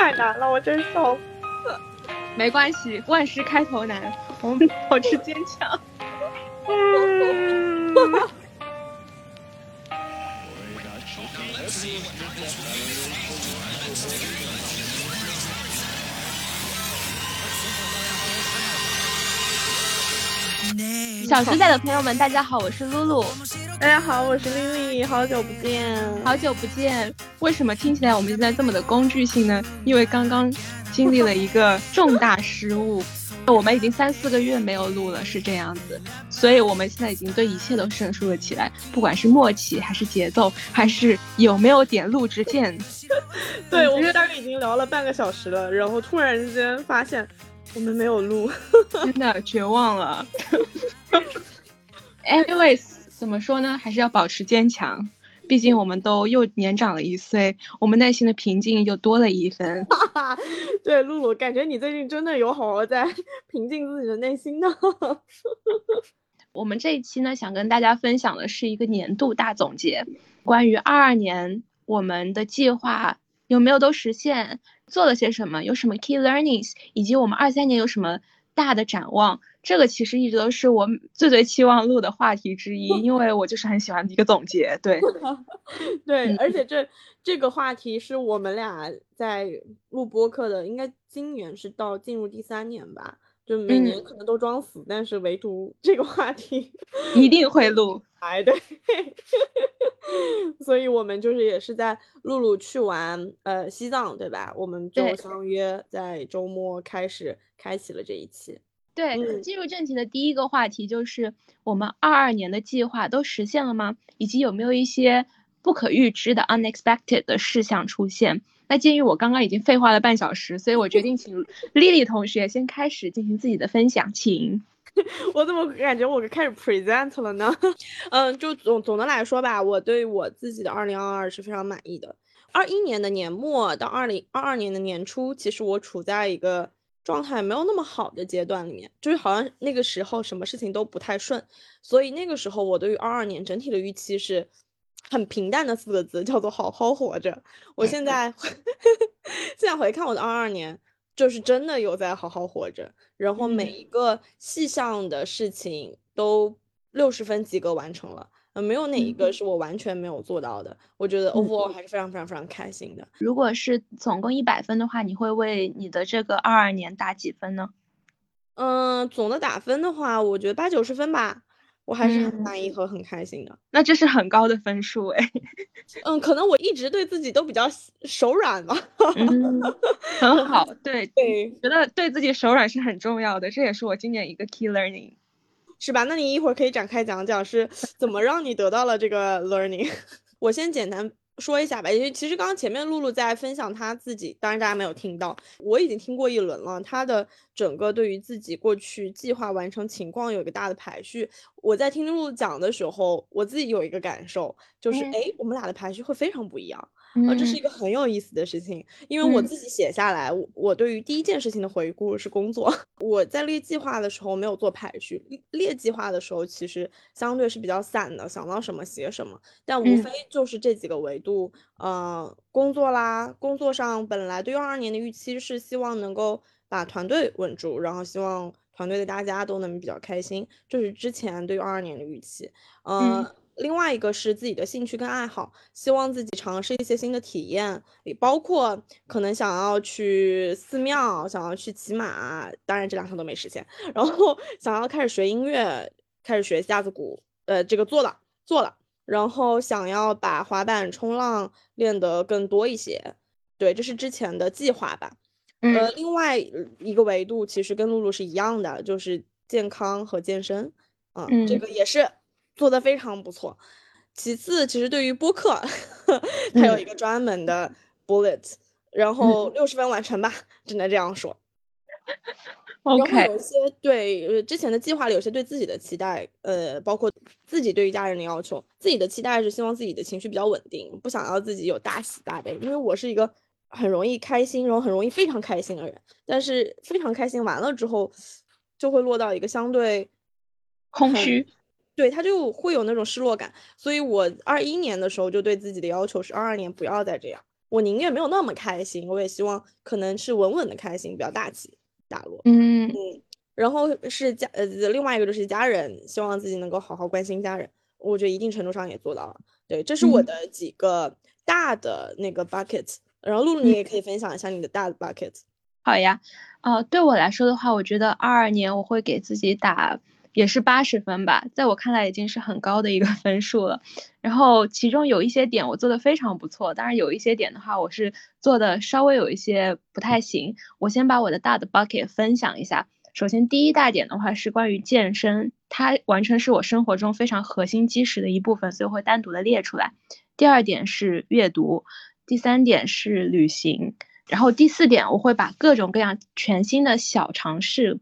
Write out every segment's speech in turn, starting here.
太难了，我真笑死。没关系，万事开头难，我们 保持坚强。小时代的朋友们，大家好，我是露露。大家好，我是丽丽，好久不见，好久不见。为什么听起来我们现在这么的工具性呢？因为刚刚经历了一个重大失误，我们已经三四个月没有录了，是这样子。所以我们现在已经对一切都生疏了起来，不管是默契，还是节奏，还是有没有点录制键。对，我们大概已经聊了半个小时了，然后突然之间发现。我们没有录，真的绝望了。Anyways，怎么说呢？还是要保持坚强，毕竟我们都又年长了一岁，我们内心的平静又多了一分。对，露露，感觉你最近真的有好好在 平静自己的内心呢。我们这一期呢，想跟大家分享的是一个年度大总结，关于二二年我们的计划有没有都实现。做了些什么？有什么 key learnings？以及我们二三年有什么大的展望？这个其实一直都是我最最期望录的话题之一，因为我就是很喜欢一个总结。对，对，而且这这个话题是我们俩在录播客的，应该今年是到进入第三年吧。就每年可能都装死，但是唯独这个话题 一定会录。哎，对，所以我们就是也是在露露去完呃西藏，对吧？我们就相约在周末开始开启了这一期。对，进入正题的第一个话题就是我们二二年的计划都实现了吗？以及有没有一些不可预知的 unexpected 的事项出现？那鉴于我刚刚已经废话了半小时，所以我决定请丽丽同学先开始进行自己的分享，请。我怎么感觉我开始 present 了呢？嗯，就总总的来说吧，我对我自己的二零二二是非常满意的。二一年的年末到二零二二年的年初，其实我处在一个状态没有那么好的阶段里面，就是好像那个时候什么事情都不太顺，所以那个时候我对于二二年整体的预期是。很平淡的四个字叫做好好活着。我现在 现在回看我的二二年，就是真的有在好好活着，然后每一个细项的事情都六十分及格完成了，呃，没有哪一个是我完全没有做到的。我觉得 overall 还是非常非常非常开心的。如果是总共一百分的话，你会为你的这个二二年打几分呢？嗯，总的打分的话，我觉得八九十分吧。我还是很满意和很开心的，那这是很高的分数哎。嗯，可能我一直对自己都比较手软吧。很好，对对，觉得对自己手软是很重要的，这也是我今年一个 key learning，是吧？那你一会儿可以展开讲讲是怎么让你得到了这个 learning。我先简单。说一下吧，因为其实刚刚前面露露在分享她自己，当然大家没有听到，我已经听过一轮了。她的整个对于自己过去计划完成情况有一个大的排序。我在听露露讲的时候，我自己有一个感受，就是哎，我们俩的排序会非常不一样。啊，这是一个很有意思的事情，因为我自己写下来，我我对于第一件事情的回顾是工作。我在列计划的时候没有做排序，列计划的时候其实相对是比较散的，想到什么写什么。但无非就是这几个维度，呃，工作啦，工作上本来对于二二年的预期是希望能够把团队稳住，然后希望团队的大家都能比较开心，这是之前对于二二年的预期，嗯。另外一个是自己的兴趣跟爱好，希望自己尝试一些新的体验，也包括可能想要去寺庙，想要去骑马，当然这两项都没实现。然后想要开始学音乐，开始学架子鼓，呃，这个做了做了。然后想要把滑板、冲浪练得更多一些，对，这是之前的计划吧。呃，另外一个维度其实跟露露是一样的，就是健康和健身，嗯，这个也是。做的非常不错。其次，其实对于播客，它有一个专门的 bullet，然后六十分完成吧，只能这样说。OK。有些对之前的计划里有些对自己的期待，呃，包括自己对于家人的要求。自己的期待是希望自己的情绪比较稳定，不想要自己有大喜大悲，因为我是一个很容易开心，然后很容易非常开心的人。但是非常开心完了之后，就会落到一个相对空虚。对他就会有那种失落感，所以我二一年的时候就对自己的要求是二二年不要再这样，我宁愿没有那么开心，我也希望可能是稳稳的开心，不要大起大落。嗯嗯，然后是家呃，另外一个就是家人，希望自己能够好好关心家人。我觉得一定程度上也做到了。对，这是我的几个大的那个 bucket。然后露露，你也可以分享一下你的大的 bucket。好呀，呃，对我来说的话，我觉得二二年我会给自己打。也是八十分吧，在我看来已经是很高的一个 分数了。然后其中有一些点我做的非常不错，当然有一些点的话我是做的稍微有一些不太行。我先把我的大的 bucket 分享一下。首先第一大点的话是关于健身，它完全是我生活中非常核心基石的一部分，所以会单独的列出来。第二点是阅读，第三点是旅行，然后第四点我会把各种各样全新的小尝试。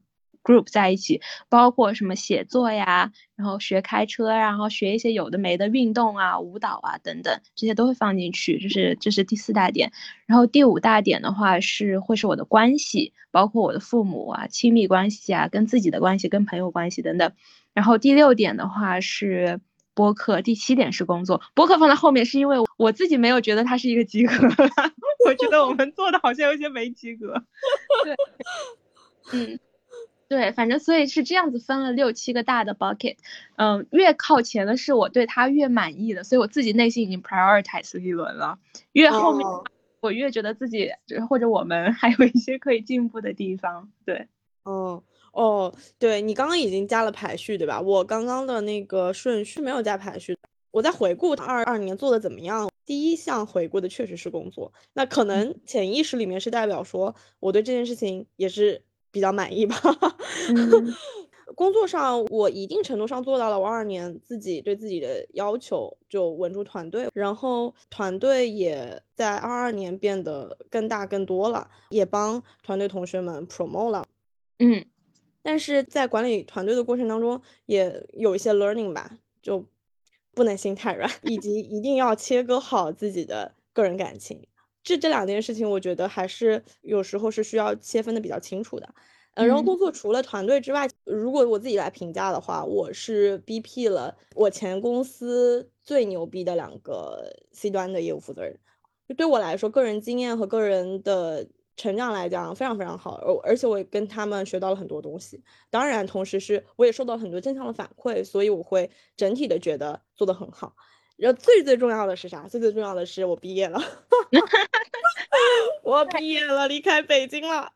Group 在一起，包括什么写作呀，然后学开车，然后学一些有的没的运动啊、舞蹈啊等等，这些都会放进去。这是这是第四大点。然后第五大点的话是会是我的关系，包括我的父母啊、亲密关系啊、跟自己的关系、跟朋友关系等等。然后第六点的话是播客，第七点是工作。播客放在后面是因为我自己没有觉得它是一个及格，我觉得我们做的好像有些没及格。对，嗯。对，反正所以是这样子分了六七个大的 bucket，嗯，越靠前的是我对他越满意的，所以我自己内心已经 prioritize 一轮了。越后面我越觉得自己或者我们 还有一些可以进步的地方。对，哦哦，对你刚刚已经加了排序对吧？我刚刚的那个顺序没有加排序。我在回顾二二年做的怎么样，第一项回顾的确实是工作，那可能潜意识里面是代表说我对这件事情也是。比较满意吧。工作上，我一定程度上做到了我二年自己对自己的要求，就稳住团队，然后团队也在二二年变得更大更多了，也帮团队同学们 promote 了。嗯，但是在管理团队的过程当中，也有一些 learning 吧，就不能心太软，以及一定要切割好自己的个人感情。这这两件事情，我觉得还是有时候是需要切分的比较清楚的。呃，然后工作除了团队之外，如果我自己来评价的话，我是 BP 了我前公司最牛逼的两个 C 端的业务负责人。就对我来说，个人经验和个人的成长来讲，非常非常好。而而且我也跟他们学到了很多东西。当然，同时是我也受到很多正向的反馈，所以我会整体的觉得做得很好。然后最最重要的是啥？最最重要的是我毕业了，我毕业了，离开北京了，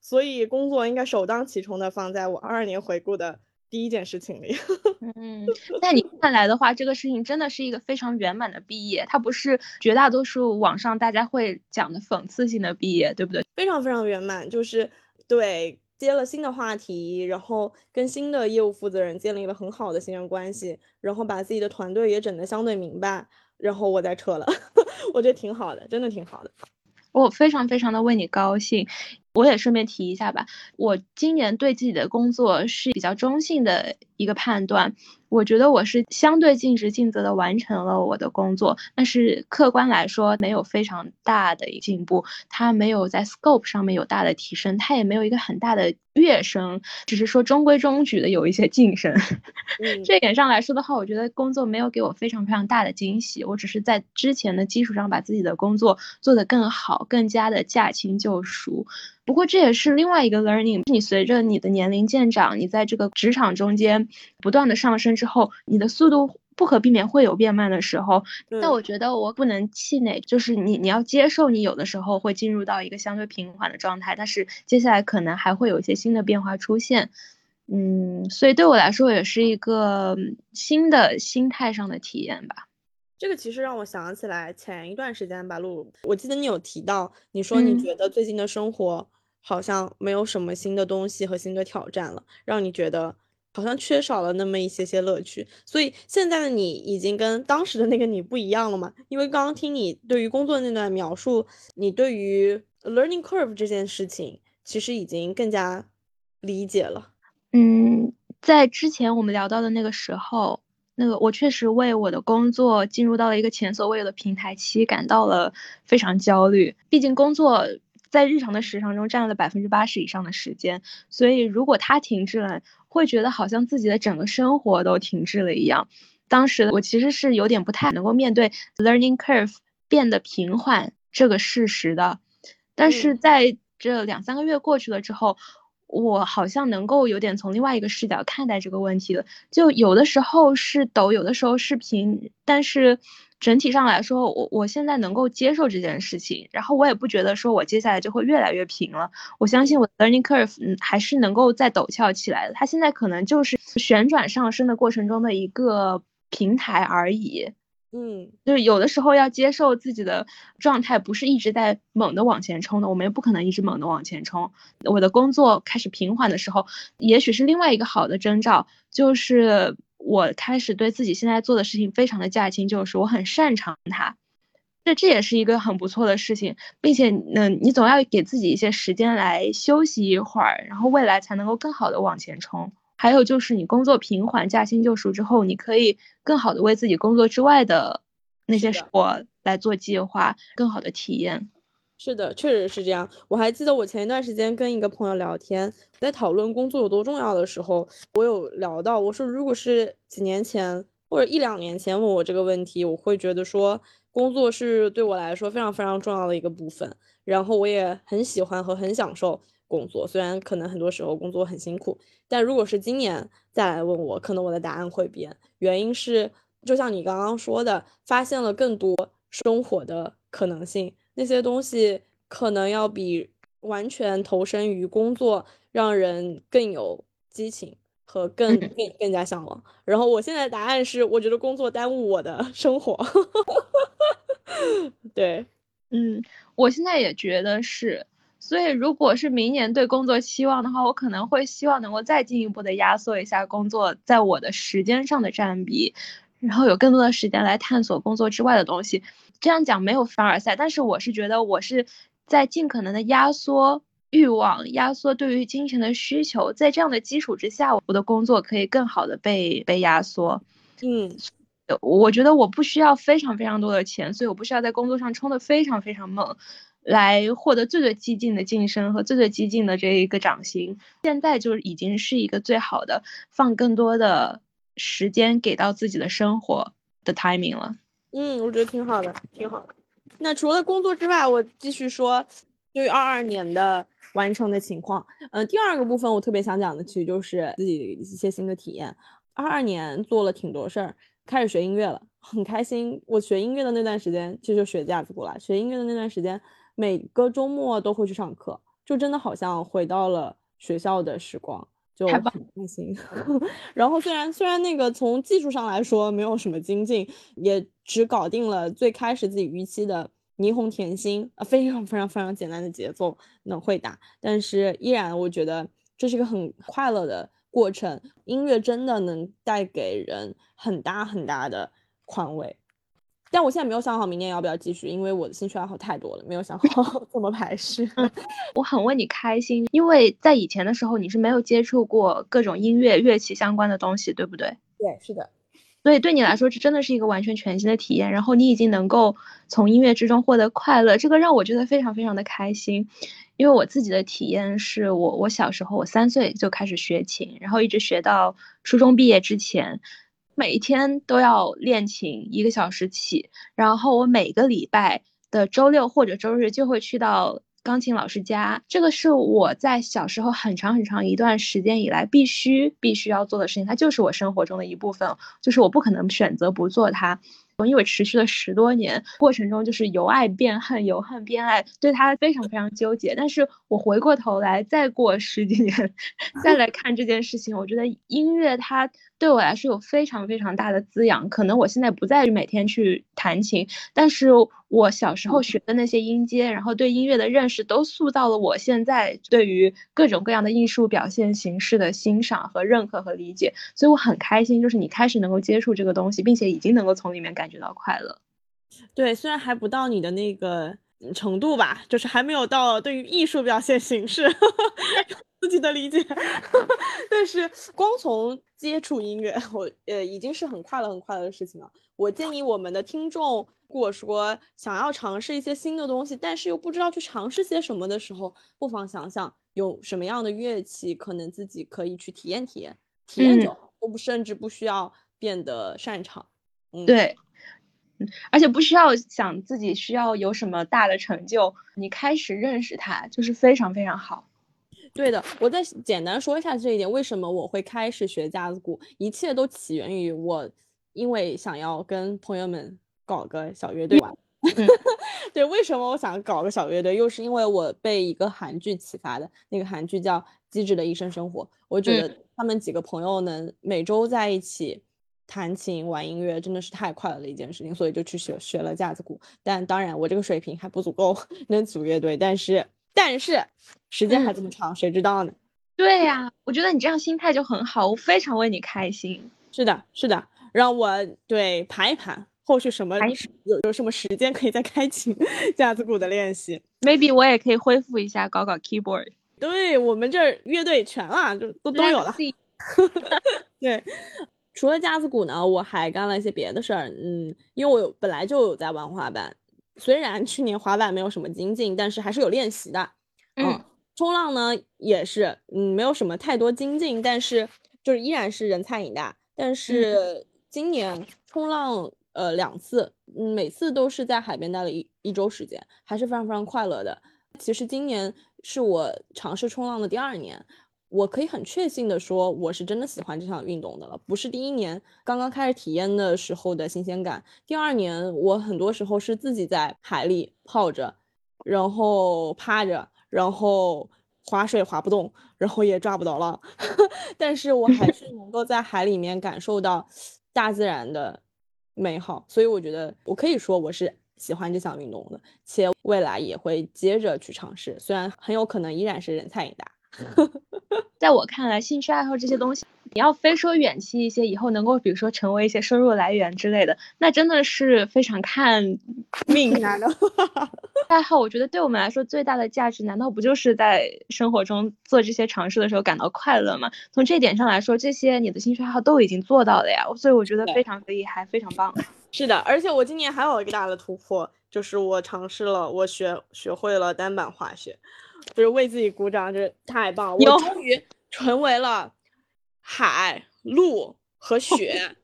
所以工作应该首当其冲的放在我二二年回顾的第一件事情里。嗯，在你看来的话，这个事情真的是一个非常圆满的毕业，它不是绝大多数网上大家会讲的讽刺性的毕业，对不对？非常非常圆满，就是对。接了新的话题，然后跟新的业务负责人建立了很好的信任关系，然后把自己的团队也整得相对明白，然后我再撤了，我觉得挺好的，真的挺好的。我非常非常的为你高兴，我也顺便提一下吧，我今年对自己的工作是比较中性的一个判断。我觉得我是相对尽职尽责的完成了我的工作，但是客观来说没有非常大的进步，它没有在 scope 上面有大的提升，它也没有一个很大的跃升，只是说中规中矩的有一些晋升。这点上来说的话，我觉得工作没有给我非常非常大的惊喜，我只是在之前的基础上把自己的工作做得更好，更加的驾轻就熟。不过这也是另外一个 learning，你随着你的年龄渐长，你在这个职场中间不断的上升之后，你的速度不可避免会有变慢的时候。但我觉得我不能气馁，就是你你要接受你有的时候会进入到一个相对平缓的状态，但是接下来可能还会有一些新的变化出现。嗯，所以对我来说也是一个新的心态上的体验吧。这个其实让我想起来前一段时间吧，露露，我记得你有提到，你说你觉得最近的生活。好像没有什么新的东西和新的挑战了，让你觉得好像缺少了那么一些些乐趣。所以现在的你已经跟当时的那个你不一样了嘛？因为刚刚听你对于工作那段描述，你对于 learning curve 这件事情其实已经更加理解了。嗯，在之前我们聊到的那个时候，那个我确实为我的工作进入到了一个前所未有的平台期感到了非常焦虑。毕竟工作。在日常的时长中占了百分之八十以上的时间，所以如果它停滞了，会觉得好像自己的整个生活都停滞了一样。当时我其实是有点不太能够面对 learning curve 变得平缓这个事实的。但是在这两三个月过去了之后，我好像能够有点从另外一个视角看待这个问题了。就有的时候是陡，有的时候是平，但是整体上来说，我我现在能够接受这件事情，然后我也不觉得说我接下来就会越来越平了。我相信我的 learning curve 嗯还是能够再陡峭起来的。它现在可能就是旋转上升的过程中的一个平台而已。嗯，就是有的时候要接受自己的状态不是一直在猛的往前冲的，我们也不可能一直猛的往前冲。我的工作开始平缓的时候，也许是另外一个好的征兆，就是我开始对自己现在做的事情非常的驾轻就熟，我很擅长它。这这也是一个很不错的事情，并且，嗯，你总要给自己一些时间来休息一会儿，然后未来才能够更好的往前冲。还有就是你工作平缓、驾轻就熟之后，你可以更好的为自己工作之外的那些生活来做计划，更好的体验。是的，确实是这样。我还记得我前一段时间跟一个朋友聊天，在讨论工作有多重要的时候，我有聊到，我说如果是几年前或者一两年前问我这个问题，我会觉得说工作是对我来说非常非常重要的一个部分，然后我也很喜欢和很享受。工作虽然可能很多时候工作很辛苦，但如果是今年再来问我，可能我的答案会变。原因是，就像你刚刚说的，发现了更多生活的可能性，那些东西可能要比完全投身于工作让人更有激情和更更更加向往。然后我现在答案是，我觉得工作耽误我的 生活。对，嗯，我现在也觉得是。所以，如果是明年对工作期望的话，我可能会希望能够再进一步的压缩一下工作在我的时间上的占比，然后有更多的时间来探索工作之外的东西。这样讲没有凡尔赛，但是我是觉得我是在尽可能的压缩欲望，压缩对于金钱的需求，在这样的基础之下，我的工作可以更好的被被压缩。嗯，我觉得我不需要非常非常多的钱，所以我不需要在工作上冲的非常非常猛。来获得最最激进的晋升和最最激进的这一个涨薪，现在就已经是一个最好的放更多的时间给到自己的生活的 timing 了。嗯，我觉得挺好的，挺好的。那除了工作之外，我继续说对于二二年的完成的情况。嗯，第二个部分我特别想讲的，其实就是自己一些新的体验。二二年做了挺多事儿，开始学音乐了，很开心。我学音乐的那段时间，其实就学架子鼓了。学音乐的那段时间。每个周末都会去上课，就真的好像回到了学校的时光，就很开心。然后虽然虽然那个从技术上来说没有什么精进，也只搞定了最开始自己预期的霓虹甜心啊，非常非常非常简单的节奏能会打，但是依然我觉得这是一个很快乐的过程。音乐真的能带给人很大很大的宽慰。但我现在没有想好明年要不要继续，因为我的兴趣爱好太多了，没有想好 怎么排序。我很为你开心，因为在以前的时候你是没有接触过各种音乐乐器相关的东西，对不对？对，是的。所以对你来说，这真的是一个完全全新的体验。然后你已经能够从音乐之中获得快乐，这个让我觉得非常非常的开心。因为我自己的体验是我我小时候我三岁就开始学琴，然后一直学到初中毕业之前。每天都要练琴一个小时起，然后我每个礼拜的周六或者周日就会去到钢琴老师家。这个是我在小时候很长很长一段时间以来必须必须要做的事情，它就是我生活中的一部分，就是我不可能选择不做它。因为持续了十多年，过程中就是由爱变恨，由恨变爱，对他非常非常纠结。但是我回过头来，再过十几年，再来看这件事情，我觉得音乐它对我来说有非常非常大的滋养。可能我现在不再每天去弹琴，但是我小时候学的那些音阶，然后对音乐的认识，都塑造了我现在对于各种各样的艺术表现形式的欣赏和认可和理解。所以我很开心，就是你开始能够接触这个东西，并且已经能够从里面感。觉到快乐，对，虽然还不到你的那个程度吧，就是还没有到对于艺术表现形式自己的理解，但是光从接触音乐，我呃已经是很快乐很快乐的事情了。我建议我们的听众，如果说想要尝试一些新的东西，但是又不知道去尝试些什么的时候，不妨想想有什么样的乐器可能自己可以去体验体验，体验就好，不甚至不需要变得擅长。嗯对。嗯，而且不需要想自己需要有什么大的成就，你开始认识它就是非常非常好。对的，我再简单说一下这一点，为什么我会开始学架子鼓，一切都起源于我，因为想要跟朋友们搞个小乐队玩。对，为什么我想搞个小乐队？又是因为我被一个韩剧启发的，那个韩剧叫《机智的医生生活》，我觉得他们几个朋友能每周在一起弹琴玩音乐，真的是太快乐的一件事情，所以就去学学了架子鼓。但当然，我这个水平还不足够 能组乐队，但是但是时间还这么长，谁知道呢？对呀，我觉得你这样心态就很好，我非常为你开心。是的，是的，让我对盘一盘。后续什么有有什么时间可以再开启 架子鼓的练习？Maybe 我也可以恢复一下搞搞 keyboard。对我们这乐队全了，就都都有了。对，除了架子鼓呢，我还干了一些别的事儿。嗯，因为我本来就有在玩滑板，虽然去年滑板没有什么精进，但是还是有练习的。嗯，冲浪呢也是，嗯，没有什么太多精进，但是就是依然是人菜瘾大。但是今年冲浪。呃，两次，嗯，每次都是在海边待了一一周时间，还是非常非常快乐的。其实今年是我尝试冲浪的第二年，我可以很确信的说，我是真的喜欢这项运动的了。不是第一年刚刚开始体验的时候的新鲜感，第二年我很多时候是自己在海里泡着，然后趴着，然后划水划不动，然后也抓不到浪，但是我还是能够在海里面感受到大自然的。美好，所以我觉得我可以说我是喜欢这项运动的，且未来也会接着去尝试，虽然很有可能依然是人菜瘾大。在我看来，兴趣爱好这些东西，你要非说远期一些，以后能够比如说成为一些收入来源之类的，那真的是非常看命 啊！爱好，我觉得对我们来说最大的价值，难道不就是在生活中做这些尝试的时候感到快乐吗？从这点上来说，这些你的兴趣爱好都已经做到了呀，所以我觉得非常厉害，非常棒。是的，而且我今年还有一个大的突破，就是我尝试了，我学学会了单板滑雪。就是为自己鼓掌，这太棒！我终于成为了海陆和雪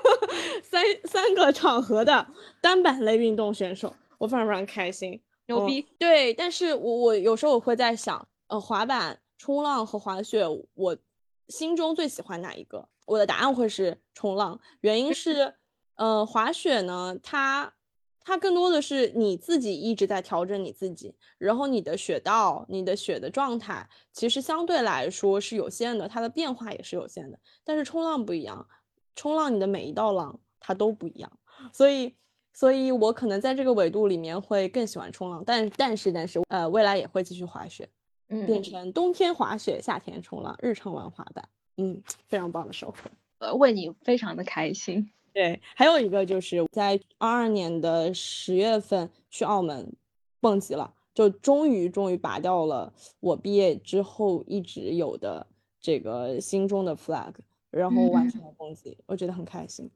三三个场合的单板类运动选手，我非常非常开心，牛逼！对，但是我我有时候我会在想，呃，滑板、冲浪和滑雪，我心中最喜欢哪一个？我的答案会是冲浪，原因是，呃，滑雪呢，它。它更多的是你自己一直在调整你自己，然后你的雪道、你的雪的状态，其实相对来说是有限的，它的变化也是有限的。但是冲浪不一样，冲浪你的每一道浪它都不一样，所以，所以我可能在这个纬度里面会更喜欢冲浪，但但是但是呃，未来也会继续滑雪，嗯，变成冬天滑雪，夏天冲浪，日常玩滑板，嗯，非常棒的收获，呃，为你非常的开心。对，还有一个就是在二二年的十月份去澳门蹦极了，就终于终于拔掉了我毕业之后一直有的这个心中的 flag，然后完成了蹦极，我觉得很开心，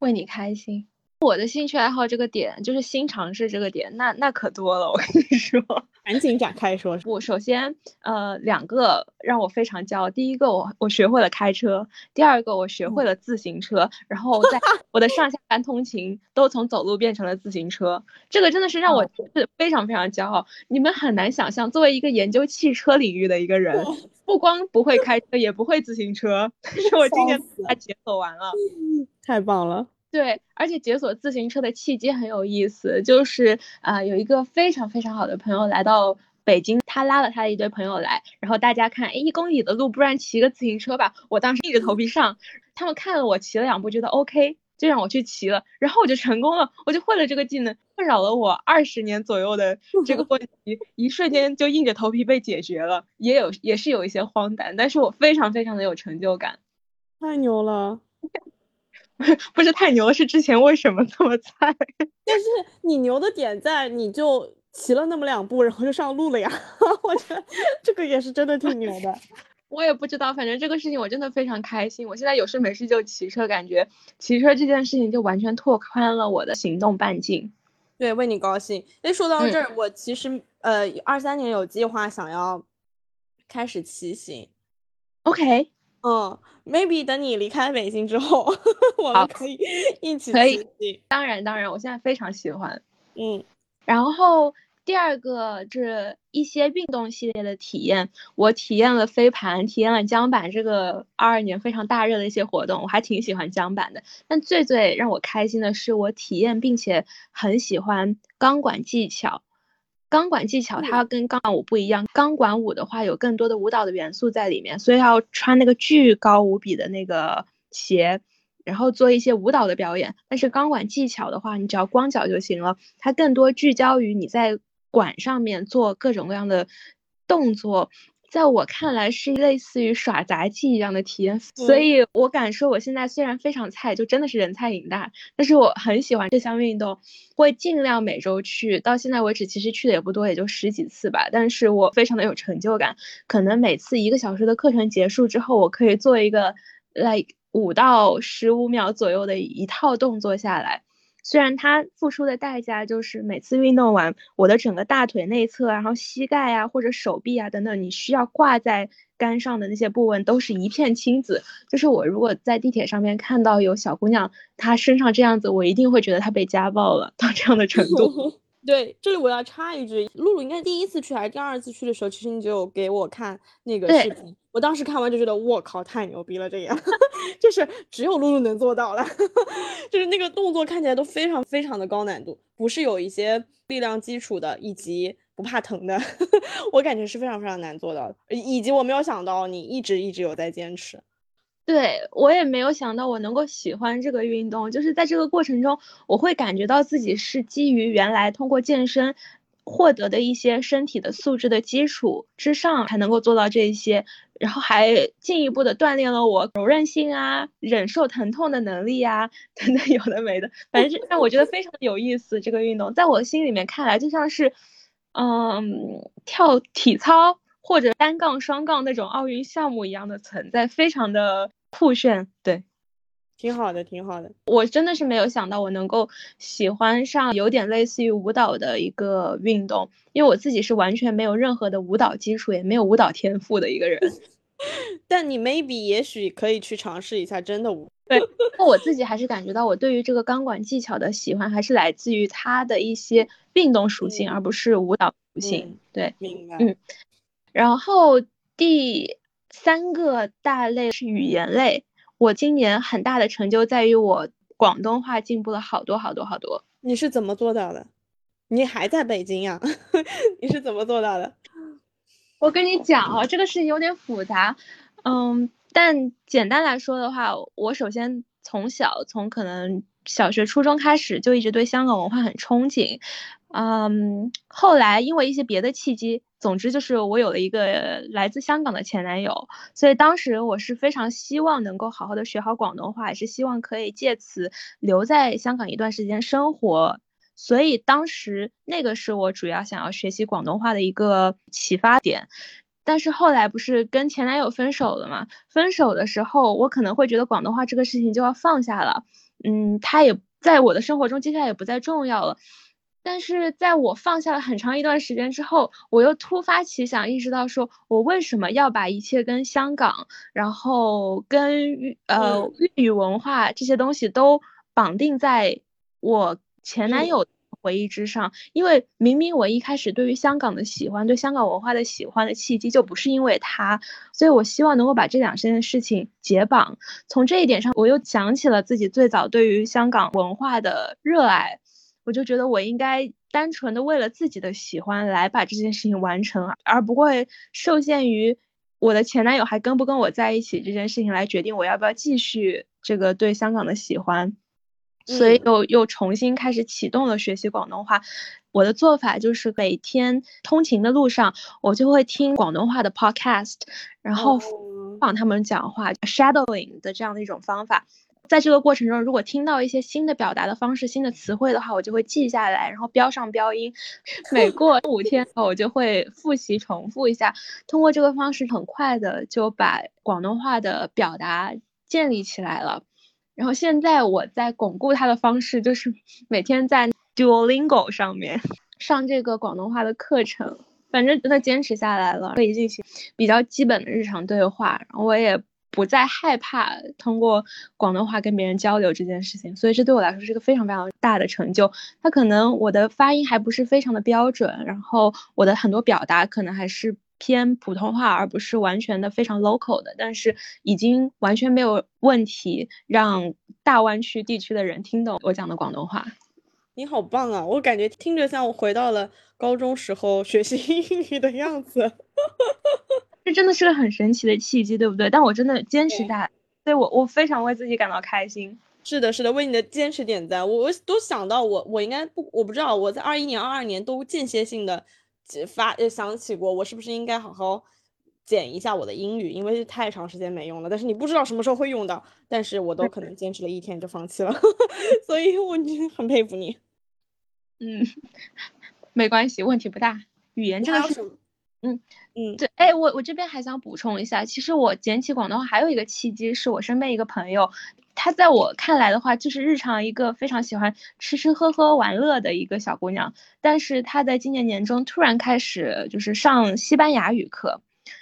为你开心。我的兴趣爱好这个点，就是新尝试这个点，那那可多了。我跟你说，赶紧展开说。我首先，呃，两个让我非常骄傲。第一个，我我学会了开车；第二个，我学会了自行车。然后在我的上下班通勤都从走路变成了自行车，这个真的是让我是非常非常骄傲。你们很难想象，作为一个研究汽车领域的一个人，不光不会开车，也不会自行车，但 是我今年把解锁完了，太棒了。对，而且解锁自行车的契机很有意思，就是啊，有一个非常非常好的朋友来到北京，他拉了他的一堆朋友来，然后大家看，哎，一公里的路，不然骑个自行车吧。我当时硬着头皮上，他们看了我骑了两步，觉得 OK，就让我去骑了，然后我就成功了，我就会了这个技能，困扰了我二十年左右的 这个问题，一瞬间就硬着头皮被解决了，也有也是有一些荒诞，但是我非常非常的有成就感，太牛了。不是太牛了，是之前为什么这么菜？但是你牛的点在，你就骑了那么两步，然后就上路了呀。我觉得这个也是真的挺牛的。我也不知道，反正这个事情我真的非常开心。我现在有事没事就骑车，感觉骑车这件事情就完全拓宽了我的行动半径。对，为你高兴。哎，说到这儿，我其实呃二三年有计划想要开始骑行。OK。嗯，maybe 等你离开北京之后，我们可以一起可以。当然，当然，我现在非常喜欢。嗯然后第二个是一些运动系列的体验，我体验了飞盘，体验了桨板，这个二二年非常大热的一些活动，我还挺喜欢桨板的。但最最让我开心的是，我体验并且很喜欢钢管技巧。钢管技巧它跟钢管舞不一样，钢管舞的话有更多的舞蹈的元素在里面，所以要穿那个巨高无比的那个鞋。然后做一些舞蹈的表演，但是钢管技巧的话，你只要光脚就行了。它更多聚焦于你在管上面做各种各样的动作，在我看来是类似于耍杂技一样的体验。所以我敢说，我现在虽然非常菜，就真的是人菜瘾大，但是我很喜欢这项运动，会尽量每周去。到现在为止，其实去的也不多，也就十几次吧。但是我非常的有成就感，可能每次一个小时的课程结束之后，我可以做一个 like。五到十五秒左右的一套动作下来，虽然它付出的代价就是每次运动完，我的整个大腿内侧，然后膝盖啊或者手臂啊等等，你需要挂在杆上的那些部位都是一片青紫。就是我如果在地铁上面看到有小姑娘，她身上这样子，我一定会觉得她被家暴了到这样的程度。对，这里我要插一句，露露应该第一次去还是第二次去的时候，其实你就有给我看那个视频，我当时看完就觉得我靠，太牛逼了，这 样就是只有露露能做到了，就是那个动作看起来都非常非常的高难度，不是有一些力量基础的以及不怕疼的，我感觉是非常非常难做到的，以及我没有想到你一直一直有在坚持。对我也没有想到我能够喜欢这个运动，就是在这个过程中，我会感觉到自己是基于原来通过健身获得的一些身体的素质的基础之上，才能够做到这些，然后还进一步的锻炼了我柔韧性啊、忍受疼痛的能力啊等等有的没的，反正让我觉得非常有意思。这个运动在我心里面看来就像是，嗯，跳体操或者单杠、双杠那种奥运项目一样的存在，非常的。酷炫，对，挺好的，挺好的。我真的是没有想到我能够喜欢上有点类似于舞蹈的一个运动，因为我自己是完全没有任何的舞蹈基础，也没有舞蹈天赋的一个人。但你 maybe 也许可以去尝试一下真的舞。对，那我自己还是感觉到我对于这个钢管技巧的喜欢，还是来自于它的一些运动属性，而不是舞蹈属性。对，明白。嗯，然后第。三个大类是语言类，我今年很大的成就在于我广东话进步了好多好多好多。你是怎么做到的？你还在北京呀？你是怎么做到的？我跟你讲啊，这个事情有点复杂，嗯，但简单来说的话，我首先从小从可能小学、初中开始就一直对香港文化很憧憬，嗯，后来因为一些别的契机。总之就是我有了一个来自香港的前男友，所以当时我是非常希望能够好好的学好广东话，也是希望可以借此留在香港一段时间生活。所以当时那个是我主要想要学习广东话的一个启发点。但是后来不是跟前男友分手了嘛？分手的时候，我可能会觉得广东话这个事情就要放下了，嗯，他也在我的生活中接下来也不再重要了。但是在我放下了很长一段时间之后，我又突发奇想，意识到说我为什么要把一切跟香港，然后跟呃粤语文化这些东西都绑定在我前男友回忆之上？因为明明我一开始对于香港的喜欢，对香港文化的喜欢的契机就不是因为他，所以我希望能够把这两件事情解绑。从这一点上，我又想起了自己最早对于香港文化的热爱。我就觉得我应该单纯的为了自己的喜欢来把这件事情完成，而不会受限于我的前男友还跟不跟我在一起这件事情来决定我要不要继续这个对香港的喜欢，所以又又重新开始启动了学习广东话。我的做法就是每天通勤的路上，我就会听广东话的 podcast，然后放他们讲话，shadowing 的这样的一种方法。在这个过程中，如果听到一些新的表达的方式、新的词汇的话，我就会记下来，然后标上标音。每 过五天，我就会复习重复一下。通过这个方式，很快的就把广东话的表达建立起来了。然后现在我在巩固它的方式，就是每天在 Duolingo 上面上这个广东话的课程。反正真的坚持下来了，可以进行比较基本的日常对话。然后我也。不再害怕通过广东话跟别人交流这件事情，所以这对我来说是一个非常非常大的成就。它可能我的发音还不是非常的标准，然后我的很多表达可能还是偏普通话，而不是完全的非常 local 的，但是已经完全没有问题让大湾区地区的人听懂我讲的广东话。你好棒啊！我感觉听着像我回到了高中时候学习英语的样子。这真的是个很神奇的契机，对不对？但我真的坚持下来，所以我我非常为自己感到开心。是的，是的，为你的坚持点赞。我我都想到我我应该不，我不知道我在二一年、二二年都间歇性的发想起过，我是不是应该好好减一下我的英语，因为太长时间没用了。但是你不知道什么时候会用到，但是我都可能坚持了一天就放弃了，所以我很佩服你。嗯，没关系，问题不大。语言这个是。嗯嗯，对，哎，我我这边还想补充一下，其实我捡起广东话还有一个契机，是我身边一个朋友，他在我看来的话，就是日常一个非常喜欢吃吃喝喝玩乐的一个小姑娘，但是她在今年年中突然开始就是上西班牙语课，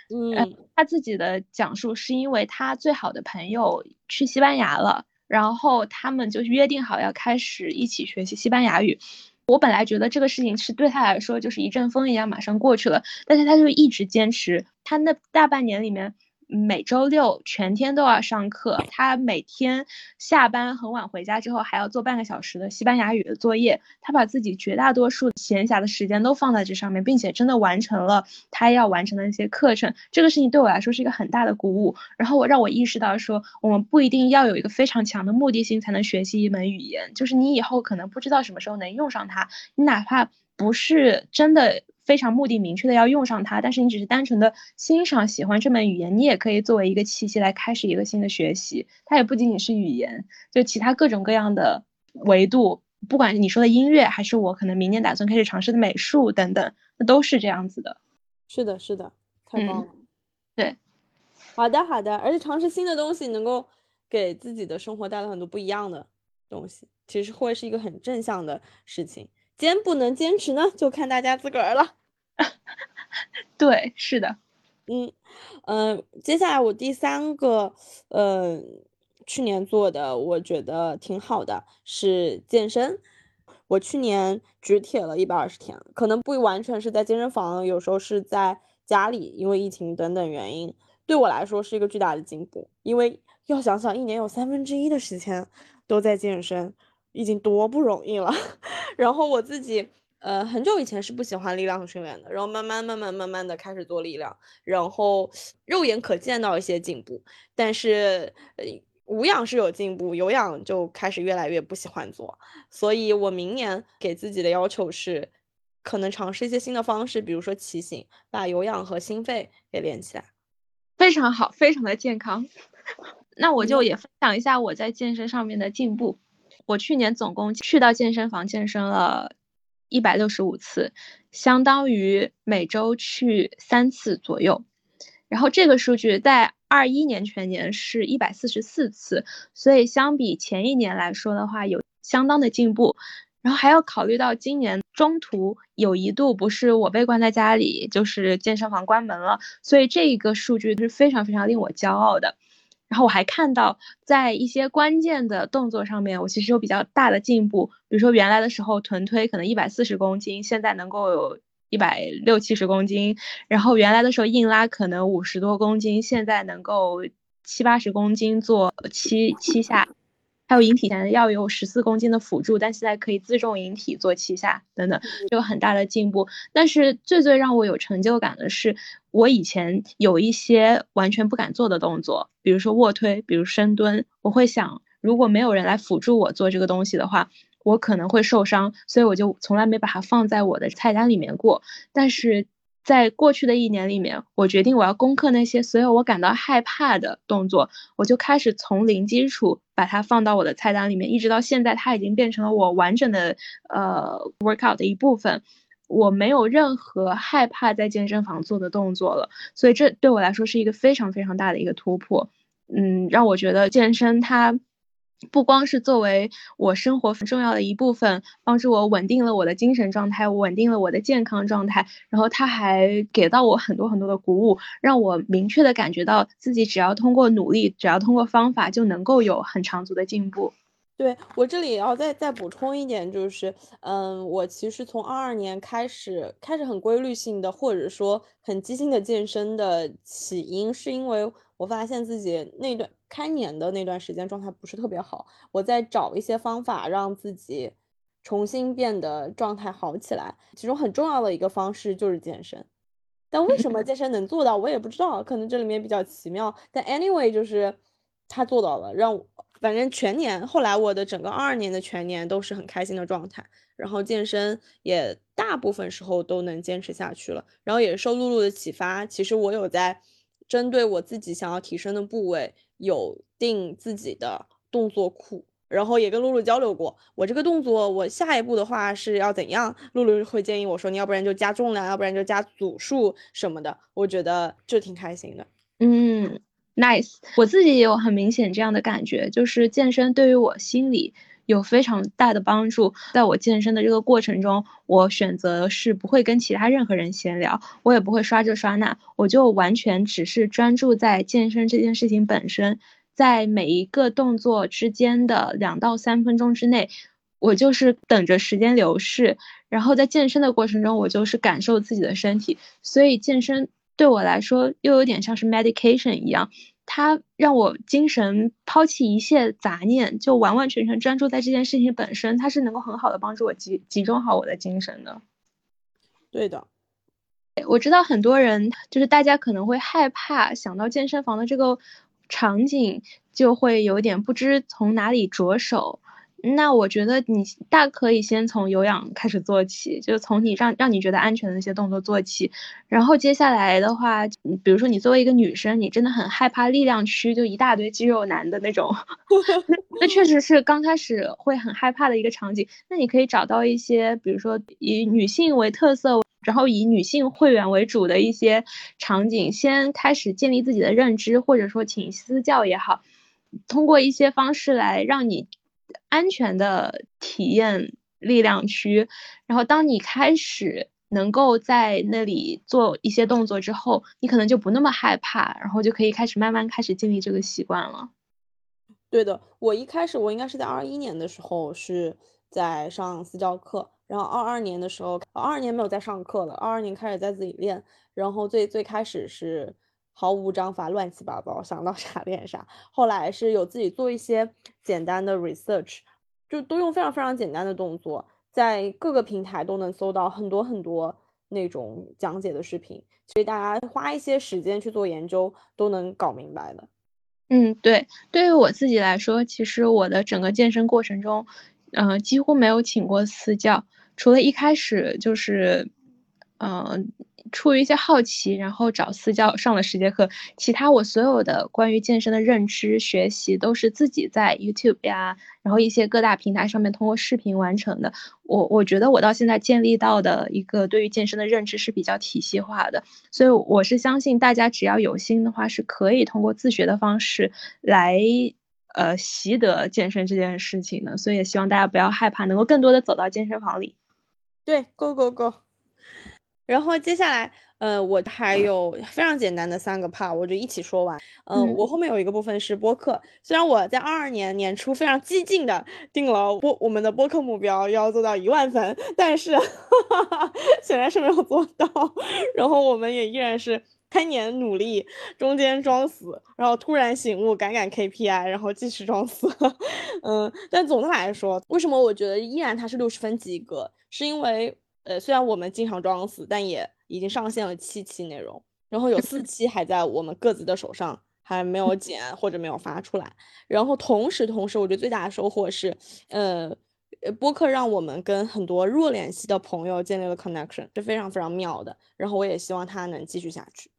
嗯，她自己的讲述是因为她最好的朋友去西班牙了，然后他们就约定好要开始一起学习西班牙语。我本来觉得这个事情是对他来说就是一阵风一样，马上过去了，但是他就一直坚持，他那大半年里面。每周六全天都要上课，他每天下班很晚回家之后还要做半个小时的西班牙语的作业。他把自己绝大多数闲暇的时间都放在这上面，并且真的完成了他要完成的那些课程。这个事情对我来说是一个很大的鼓舞。然后我让我意识到说，我们不一定要有一个非常强的目的性才能学习一门语言，就是你以后可能不知道什么时候能用上它，你哪怕不是真的。非常目的明确的要用上它，但是你只是单纯的欣赏、喜欢这门语言，你也可以作为一个契机来开始一个新的学习。它也不仅仅是语言，就其他各种各样的维度，不管是你说的音乐，还是我可能明年打算开始尝试的美术等等，那都是这样子的。是的，是的，太棒了。对，好的，好的。而且尝试新的东西，能够给自己的生活带来很多不一样的东西，其实会是一个很正向的事情。坚不能坚持呢，就看大家自个儿了。对，是的，嗯嗯，接下来我第三个，呃，去年做的，我觉得挺好的是健身。我去年举铁了一百二十天，可能不完全是在健身房，有时候是在家里，因为疫情等等原因，对我来说是一个巨大的进步。因为要想想，一年有三分之一的时间都在健身，已经多不容易了。然后我自己。呃，很久以前是不喜欢力量训练的，然后慢慢慢慢慢慢的开始做力量，然后肉眼可见到一些进步，但是呃无氧是有进步，有氧就开始越来越不喜欢做，所以我明年给自己的要求是，可能尝试一些新的方式，比如说骑行，把有氧和心肺给练起来，非常好，非常的健康。那我就也分享一下我在健身上面的进步，我去年总共去到健身房健身了。一百六十五次，相当于每周去三次左右。然后这个数据在二一年全年是一百四十四次，所以相比前一年来说的话，有相当的进步。然后还要考虑到今年中途有一度不是我被关在家里，就是健身房关门了，所以这一个数据是非常非常令我骄傲的。然后我还看到，在一些关键的动作上面，我其实有比较大的进步。比如说，原来的时候臀推可能一百四十公斤，现在能够有一百六七十公斤；然后原来的时候硬拉可能五十多公斤，现在能够七八十公斤做七七下。还有引体前要有十四公斤的辅助，但现在可以自重引体做七下等等，有很大的进步。但是最最让我有成就感的是，我以前有一些完全不敢做的动作，比如说卧推，比如深蹲，我会想，如果没有人来辅助我做这个东西的话，我可能会受伤，所以我就从来没把它放在我的菜单里面过。但是。在过去的一年里面，我决定我要攻克那些所有我感到害怕的动作，我就开始从零基础把它放到我的菜单里面，一直到现在，它已经变成了我完整的呃 workout 的一部分。我没有任何害怕在健身房做的动作了，所以这对我来说是一个非常非常大的一个突破。嗯，让我觉得健身它不光是作为我生活很重要的一部分，帮助我稳定了我的精神状态，稳定了我的健康状态。然后他还给到我很多很多的鼓舞，让我明确的感觉到自己只要通过努力，只要通过方法，就能够有很长足的进步。对我这里要再再补充一点，就是，嗯，我其实从二二年开始，开始很规律性的，或者说很激进的健身的起因，是因为我发现自己那段开年的那段时间状态不是特别好，我在找一些方法让自己重新变得状态好起来，其中很重要的一个方式就是健身。但为什么健 身能做到，我也不知道，可能这里面比较奇妙。但 anyway，就是他做到了，让我。反正全年后来我的整个二二年的全年都是很开心的状态，然后健身也大部分时候都能坚持下去了，然后也受露露的启发，其实我有在针对我自己想要提升的部位有定自己的动作库，然后也跟露露交流过，我这个动作我下一步的话是要怎样，露露会建议我说你要不然就加重量，要不然就加组数什么的，我觉得就挺开心的，嗯。Nice，我自己也有很明显这样的感觉，就是健身对于我心里有非常大的帮助。在我健身的这个过程中，我选择是不会跟其他任何人闲聊，我也不会刷这刷那，我就完全只是专注在健身这件事情本身。在每一个动作之间的两到三分钟之内，我就是等着时间流逝，然后在健身的过程中，我就是感受自己的身体。所以健身。对我来说，又有点像是 medication 一样，它让我精神抛弃一切杂念，就完完全全专注在这件事情本身。它是能够很好的帮助我集集中好我的精神的。对的，我知道很多人就是大家可能会害怕想到健身房的这个场景，就会有点不知从哪里着手。那我觉得你大可以先从有氧开始做起，就从你让让你觉得安全的那些动作做起，然后接下来的话，比如说你作为一个女生，你真的很害怕力量区，就一大堆肌肉男的那种，那那确实是刚开始会很害怕的一个场景。那你可以找到一些，比如说以女性为特色，然后以女性会员为主的一些场景，先开始建立自己的认知，或者说请私教也好，通过一些方式来让你。安全的体验力量区，然后当你开始能够在那里做一些动作之后，你可能就不那么害怕，然后就可以开始慢慢开始建立这个习惯了。对的，我一开始我应该是在二一年的时候是在上私教课，然后二二年的时候，二二年没有在上课了，二二年开始在自己练，然后最最开始是。毫无章法，乱七八糟，想到啥练啥。后来是有自己做一些简单的 research，就都用非常非常简单的动作，在各个平台都能搜到很多很多那种讲解的视频。所以大家花一些时间去做研究，都能搞明白的。嗯，对，对于我自己来说，其实我的整个健身过程中，嗯，几乎没有请过私教，除了一开始就是，嗯。出于一些好奇，然后找私教上了十节课。其他我所有的关于健身的认知学习，都是自己在 YouTube 呀，然后一些各大平台上面通过视频完成的。我我觉得我到现在建立到的一个对于健身的认知是比较体系化的，所以我是相信大家只要有心的话，是可以通过自学的方式来呃习得健身这件事情的。所以也希望大家不要害怕，能够更多的走到健身房里。对，Go Go Go。然后接下来，呃，我还有非常简单的三个 part，我就一起说完。嗯，我后面有一个部分是播客，虽然我在二二年年初非常激进的定了播我们的播客目标要做到一万粉，但是 显然是没有做到。然后我们也依然是开年努力，中间装死，然后突然醒悟，改改 KPI，然后继续装死。嗯，但总的来说，为什么我觉得依然它是六十分及格，是因为。呃，虽然我们经常装死，但也已经上线了七期内容，然后有四期还在我们各自的手上，还没有剪或者没有发出来。然后同时，同时，我觉得最大的收获是，呃，播客让我们跟很多弱联系的朋友建立了 connection，是非常非常妙的。然后我也希望它能继续下去。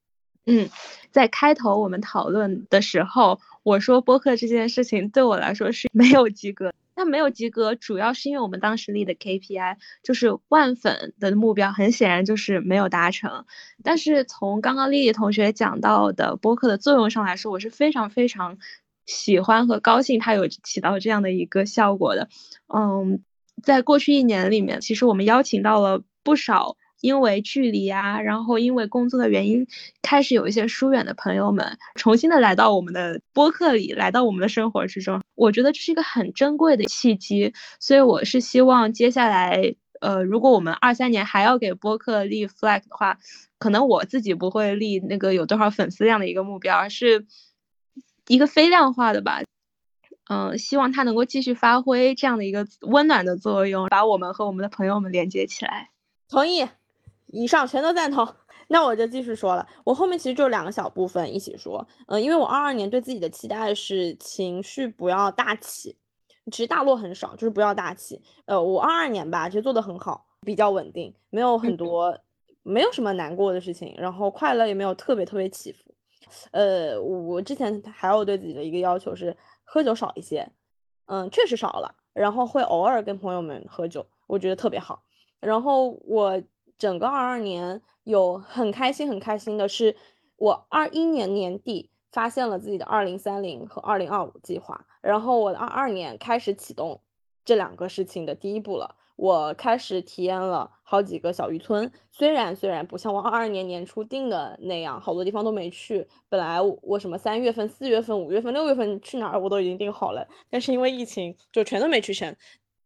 嗯，在开头我们讨论的时候，我说播客这件事情对我来说是没有及格。他没有及格，主要是因为我们当时立的 KPI 就是万粉的目标，很显然就是没有达成。但是从刚刚丽丽同学讲到的播客的作用上来说，我是非常非常喜欢和高兴它有起到这样的一个效果的。嗯，在过去一年里面，其实我们邀请到了不少。因为距离啊，然后因为工作的原因，开始有一些疏远的朋友们，重新的来到我们的播客里，来到我们的生活之中。我觉得这是一个很珍贵的契机，所以我是希望接下来，呃，如果我们二三年还要给播客立 flag 的话，可能我自己不会立那个有多少粉丝量的一个目标，而是一个非量化的吧。嗯，希望它能够继续发挥这样的一个温暖的作用，把我们和我们的朋友们连接起来。同意。以上全都赞同，那我就继续说了。我后面其实就两个小部分一起说。嗯，因为我二二年对自己的期待是情绪不要大起，其实大落很少，就是不要大起。呃，我二二年吧，其实做的很好，比较稳定，没有很多，没有什么难过的事情，然后快乐也没有特别特别起伏。呃，我之前还有对自己的一个要求是喝酒少一些，嗯，确实少了，然后会偶尔跟朋友们喝酒，我觉得特别好。然后我。整个二二年有很开心很开心的是，我二一年年底发现了自己的二零三零和二零二五计划，然后我的二二年开始启动这两个事情的第一步了。我开始体验了好几个小渔村，虽然虽然不像我二二年年初定的那样，好多地方都没去。本来我什么三月份、四月份、五月份、六月份去哪儿我都已经定好了，但是因为疫情就全都没去成。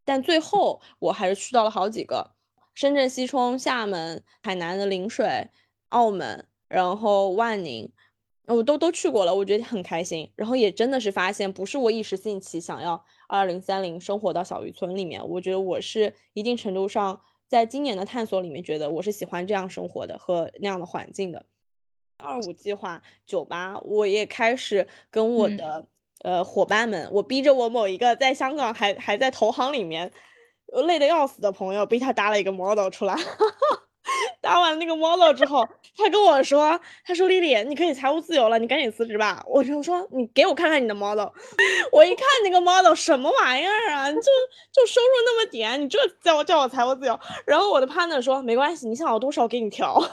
但最后我还是去到了好几个。深圳、西冲、厦门、海南的陵水、澳门，然后万宁，我都都去过了，我觉得很开心。然后也真的是发现，不是我一时兴起想要二零三零生活到小渔村里面，我觉得我是一定程度上在今年的探索里面，觉得我是喜欢这样生活的和那样的环境的。二五计划酒吧，我也开始跟我的呃伙伴们，我逼着我某一个在香港还还在投行里面。累得要死的朋友，被他搭了一个 model 出来，搭完那个 model 之后，他跟我说：“他说丽丽，你可以财务自由了，你赶紧辞职吧。”我就说：“你给我看看你的 model。”我一看那个 model 什么玩意儿啊，就就收入那么点，你这叫我叫我财务自由？然后我的 partner 说：“没关系，你想要多少给你调。”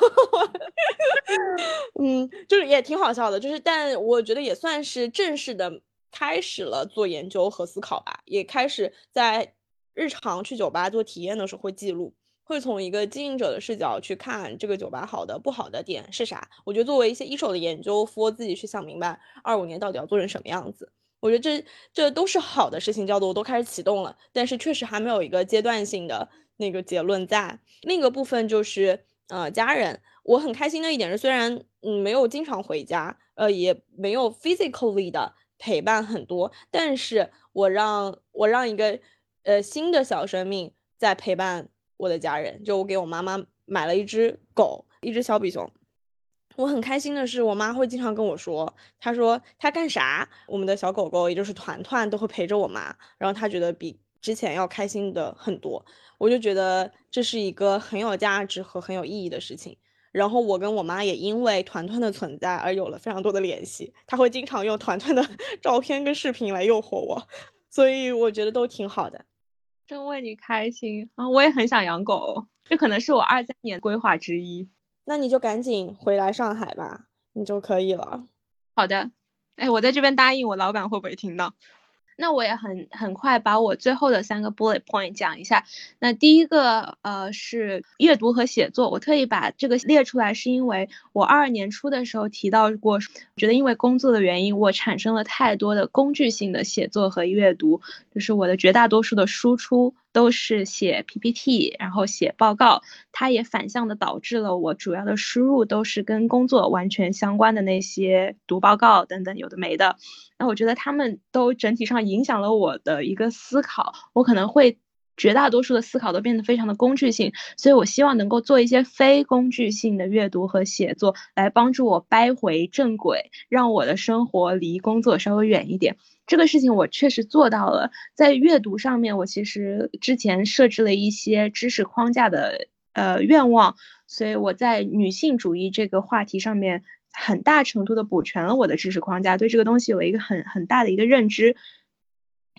嗯，就是也挺好笑的，就是但我觉得也算是正式的开始了做研究和思考吧，也开始在。日常去酒吧做体验的时候会记录，会从一个经营者的视角去看这个酒吧好的不好的点是啥。我觉得作为一些一手的研究，for 自己去想明白二五年到底要做成什么样子。我觉得这这都是好的事情，叫做我都开始启动了，但是确实还没有一个阶段性的那个结论在。另一个部分就是呃家人，我很开心的一点是，虽然嗯没有经常回家，呃也没有 physically 的陪伴很多，但是我让我让一个。呃，新的小生命在陪伴我的家人。就我给我妈妈买了一只狗，一只小比熊。我很开心的是，我妈会经常跟我说，她说她干啥，我们的小狗狗也就是团团都会陪着我妈，然后她觉得比之前要开心的很多。我就觉得这是一个很有价值和很有意义的事情。然后我跟我妈也因为团团的存在而有了非常多的联系，她会经常用团团的 照片跟视频来诱惑我，所以我觉得都挺好的。真为你开心啊！我也很想养狗，这可能是我二三年规划之一。那你就赶紧回来上海吧，你就可以了。好的，哎，我在这边答应我老板会不会听到？那我也很很快把我最后的三个 bullet point 讲一下。那第一个，呃，是阅读和写作。我特意把这个列出来，是因为我二二年初的时候提到过，觉得因为工作的原因，我产生了太多的工具性的写作和阅读，就是我的绝大多数的输出。都是写 PPT，然后写报告，它也反向的导致了我主要的输入都是跟工作完全相关的那些读报告等等有的没的。那我觉得他们都整体上影响了我的一个思考，我可能会绝大多数的思考都变得非常的工具性，所以我希望能够做一些非工具性的阅读和写作，来帮助我掰回正轨，让我的生活离工作稍微远一点。这个事情我确实做到了，在阅读上面，我其实之前设置了一些知识框架的呃愿望，所以我在女性主义这个话题上面很大程度的补全了我的知识框架，对这个东西有一个很很大的一个认知，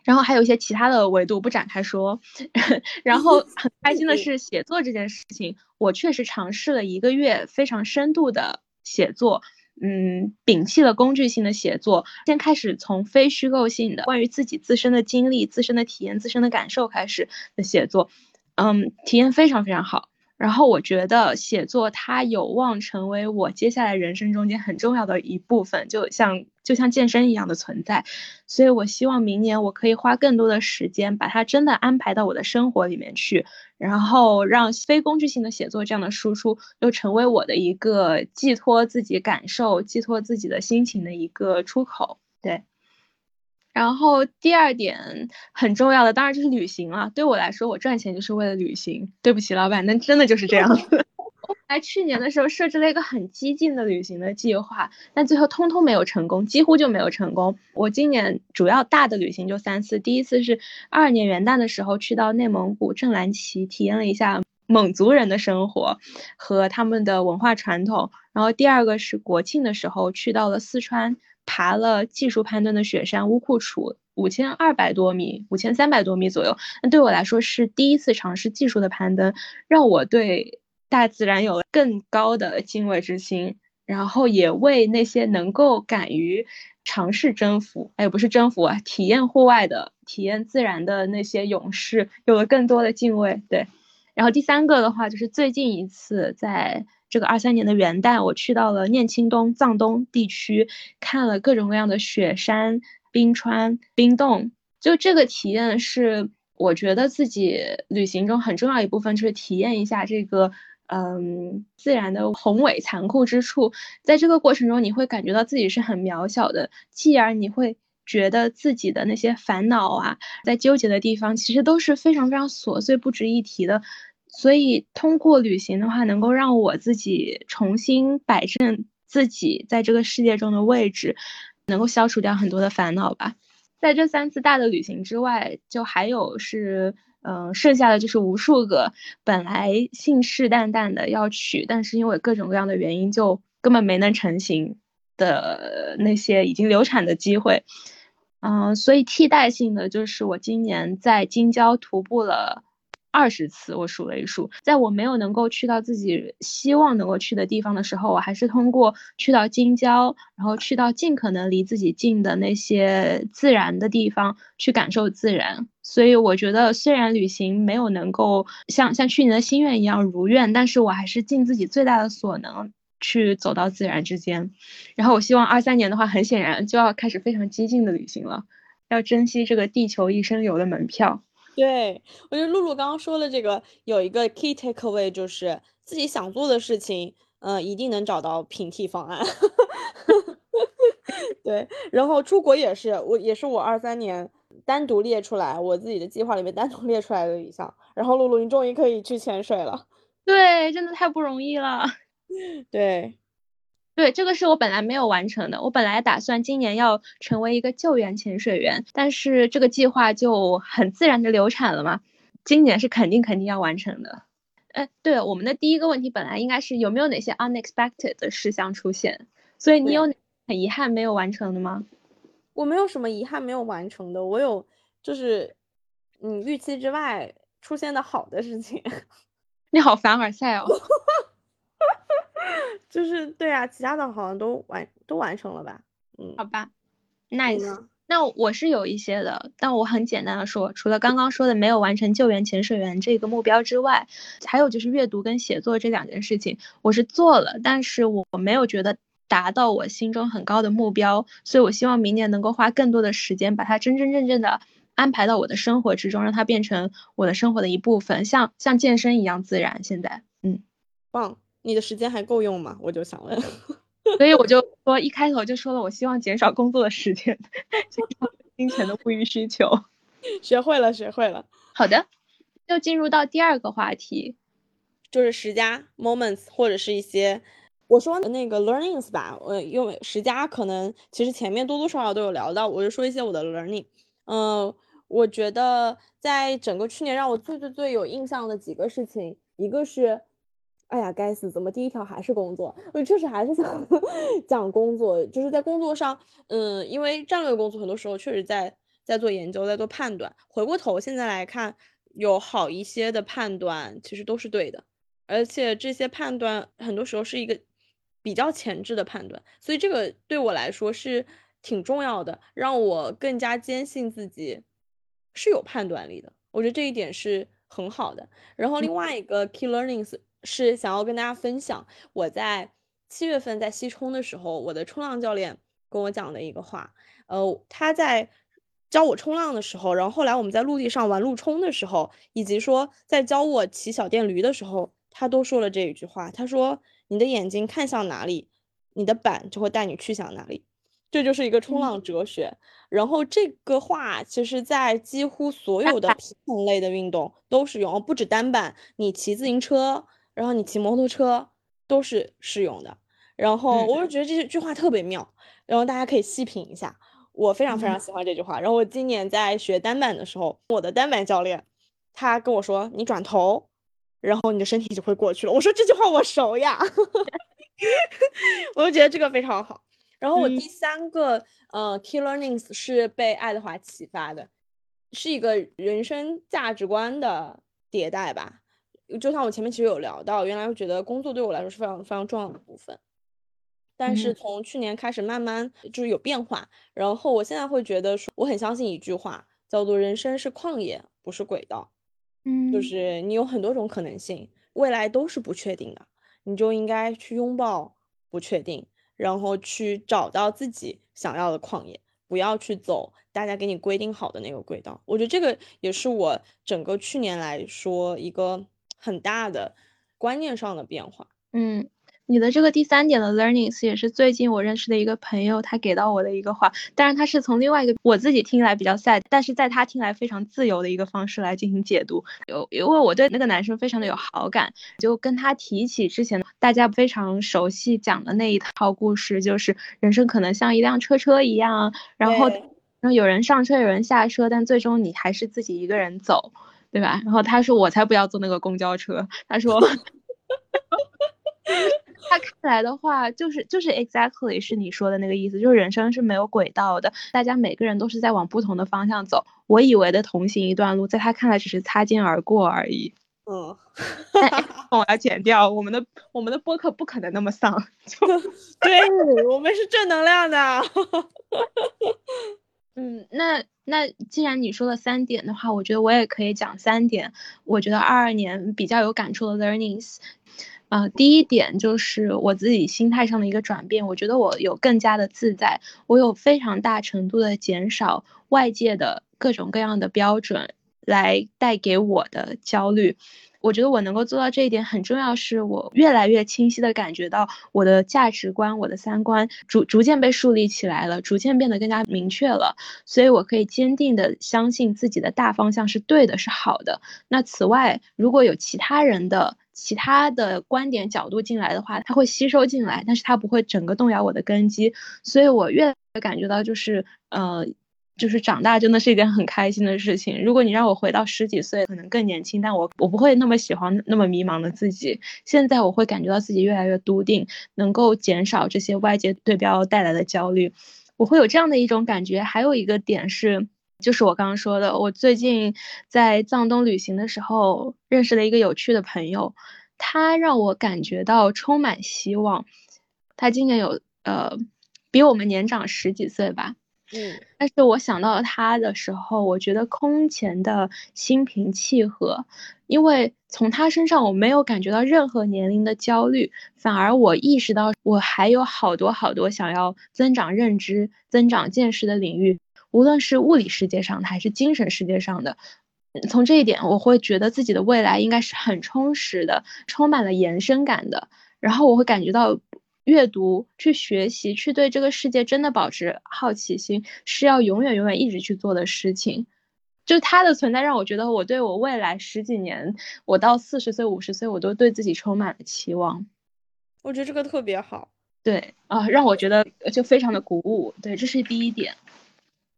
然后还有一些其他的维度不展开说，然后很 开心的是写作这件事情，我确实尝试了一个月非常深度的写作。嗯，摒弃了工具性的写作，先开始从非虚构性的关于自己自身的经历、自身的体验、自身的感受开始的写作，嗯，体验非常非常好。然后我觉得写作它有望成为我接下来人生中间很重要的一部分，就像就像健身一样的存在。所以我希望明年我可以花更多的时间，把它真的安排到我的生活里面去，然后让非工具性的写作这样的输出又成为我的一个寄托自己感受、寄托自己的心情的一个出口。对。然后第二点很重要的，当然就是旅行了。对我来说，我赚钱就是为了旅行。对不起，老板，那真的就是这样。在去年的时候设置了一个很激进的旅行的计划，但最后通通没有成功，几乎就没有成功。我今年主要大的旅行就三次，第一次是二二年元旦的时候去到内蒙古正蓝旗，体验了一下蒙族人的生活和他们的文化传统。然后第二个是国庆的时候去到了四川。爬了技术攀登的雪山乌库楚，五千二百多米，五千三百多米左右。那对我来说是第一次尝试技术的攀登，让我对大自然有了更高的敬畏之心，然后也为那些能够敢于尝试征服，哎，不是征服啊，体验户外的、体验自然的那些勇士有了更多的敬畏。对，然后第三个的话就是最近一次在。这个二三年的元旦，我去到了念青东藏东地区，看了各种各样的雪山、冰川、冰洞。就这个体验是我觉得自己旅行中很重要一部分，就是体验一下这个嗯自然的宏伟残酷之处。在这个过程中，你会感觉到自己是很渺小的，继而你会觉得自己的那些烦恼啊，在纠结的地方，其实都是非常非常琐碎、不值一提的。所以通过旅行的话，能够让我自己重新摆正自己在这个世界中的位置，能够消除掉很多的烦恼吧。在这三次大的旅行之外，就还有是，嗯，剩下的就是无数个本来信誓旦旦的要去，但是因为各种各样的原因就根本没能成行的那些已经流产的机会。嗯，所以替代性的就是我今年在京郊徒步了。二十次，我数了一数，在我没有能够去到自己希望能够去的地方的时候，我还是通过去到京郊，然后去到尽可能离自己近的那些自然的地方去感受自然。所以我觉得，虽然旅行没有能够像像去年的心愿一样如愿，但是我还是尽自己最大的所能去走到自然之间。然后我希望二三年的话，很显然就要开始非常激进的旅行了，要珍惜这个地球一生游的门票。对，我觉得露露刚刚说的这个有一个 key takeaway，就是自己想做的事情，嗯，一定能找到平替方案。对，然后出国也是，我也是我二三年单独列出来，我自己的计划里面单独列出来的一项。然后露露，你终于可以去潜水了。对，真的太不容易了。对。对，这个是我本来没有完成的。我本来打算今年要成为一个救援潜水员，但是这个计划就很自然的流产了嘛。今年是肯定肯定要完成的。哎，对，我们的第一个问题本来应该是有没有哪些 unexpected 的事项出现，所以你有很遗憾没有完成的吗？我没有什么遗憾没有完成的，我有就是嗯预期之外出现的好的事情。你好凡尔赛哦。就是对啊，其他的好像都完都完成了吧？嗯，好吧，nice。那我是有一些的，但我很简单的说，除了刚刚说的没有完成救援潜水员这个目标之外，还有就是阅读跟写作这两件事情，我是做了，但是我没有觉得达到我心中很高的目标，所以我希望明年能够花更多的时间，把它真真正正的安排到我的生活之中，让它变成我的生活的一部分，像像健身一样自然。现在，嗯，棒。你的时间还够用吗？我就想问，所以我就说一开头就说了，我希望减少工作的时间，减少金钱的物欲需求。学会了，学会了。好的，就进入到第二个话题，就是十佳 moments 或者是一些我说的那个 learnings 吧。我，因为十佳可能其实前面多多少少都有聊到，我就说一些我的 learning。嗯，我觉得在整个去年让我最最最有印象的几个事情，一个是。哎呀，该死！怎么第一条还是工作？我确实还是想 讲工作，就是在工作上，嗯，因为战略工作很多时候确实在在做研究，在做判断。回过头现在来看，有好一些的判断其实都是对的，而且这些判断很多时候是一个比较前置的判断，所以这个对我来说是挺重要的，让我更加坚信自己是有判断力的。我觉得这一点是很好的。然后另外一个 key learnings 是想要跟大家分享，我在七月份在西冲的时候，我的冲浪教练跟我讲的一个话，呃，他在教我冲浪的时候，然后后来我们在陆地上玩陆冲的时候，以及说在教我骑小电驴的时候，他都说了这一句话，他说。你的眼睛看向哪里，你的板就会带你去向哪里，这就是一个冲浪哲学。然后这个话其实，在几乎所有的平衡类的运动都适用，不止单板，你骑自行车，然后你骑摩托车都是适用的。然后我就觉得这句话特别妙，然后大家可以细品一下。我非常非常喜欢这句话。然后我今年在学单板的时候，我的单板教练他跟我说：“你转头。”然后你的身体就会过去了。我说这句话我熟呀 我就觉得这个非常好。然后我第三个呃 key learnings 是被爱德华启发的，是一个人生价值观的迭代吧。就像我前面其实有聊到，原来我觉得工作对我来说是非常非常重要的部分，但是从去年开始慢慢就是有变化。然后我现在会觉得说，我很相信一句话，叫做人生是旷野，不是轨道。嗯，就是你有很多种可能性，未来都是不确定的，你就应该去拥抱不确定，然后去找到自己想要的旷野，不要去走大家给你规定好的那个轨道。我觉得这个也是我整个去年来说一个很大的观念上的变化。嗯。你的这个第三点的 learnings 也是最近我认识的一个朋友他给到我的一个话，当然他是从另外一个我自己听来比较 sad，但是在他听来非常自由的一个方式来进行解读。有因为我对那个男生非常的有好感，就跟他提起之前大家非常熟悉讲的那一套故事，就是人生可能像一辆车车一样，然后然后有人上车有人下车，但最终你还是自己一个人走，对吧？然后他说我才不要坐那个公交车，他说。他看来的话，就是就是 exactly 是你说的那个意思，就是人生是没有轨道的，大家每个人都是在往不同的方向走。我以为的同行一段路，在他看来只是擦肩而过而已。嗯 我要剪掉我们的我们的播客不可能那么丧。对我们是正能量的。嗯，那那既然你说了三点的话，我觉得我也可以讲三点。我觉得二二年比较有感触的 learnings。呃，第一点就是我自己心态上的一个转变，我觉得我有更加的自在，我有非常大程度的减少外界的各种各样的标准来带给我的焦虑。我觉得我能够做到这一点很重要，是我越来越清晰的感觉到我的价值观、我的三观逐逐渐被树立起来了，逐渐变得更加明确了，所以我可以坚定的相信自己的大方向是对的，是好的。那此外，如果有其他人的，其他的观点角度进来的话，它会吸收进来，但是它不会整个动摇我的根基。所以我越感觉到就是，呃，就是长大真的是一件很开心的事情。如果你让我回到十几岁，可能更年轻，但我我不会那么喜欢那么迷茫的自己。现在我会感觉到自己越来越笃定，能够减少这些外界对标带来的焦虑。我会有这样的一种感觉。还有一个点是。就是我刚刚说的，我最近在藏东旅行的时候认识了一个有趣的朋友，他让我感觉到充满希望。他今年有呃比我们年长十几岁吧，嗯，但是我想到他的时候，我觉得空前的心平气和，因为从他身上我没有感觉到任何年龄的焦虑，反而我意识到我还有好多好多想要增长认知、增长见识的领域。无论是物理世界上的还是精神世界上的，从这一点我会觉得自己的未来应该是很充实的，充满了延伸感的。然后我会感觉到，阅读、去学习、去对这个世界真的保持好奇心，是要永远永远一直去做的事情。就它的存在让我觉得，我对我未来十几年，我到四十岁、五十岁，我都对自己充满了期望。我觉得这个特别好，对啊，让我觉得就非常的鼓舞。对，这是第一点。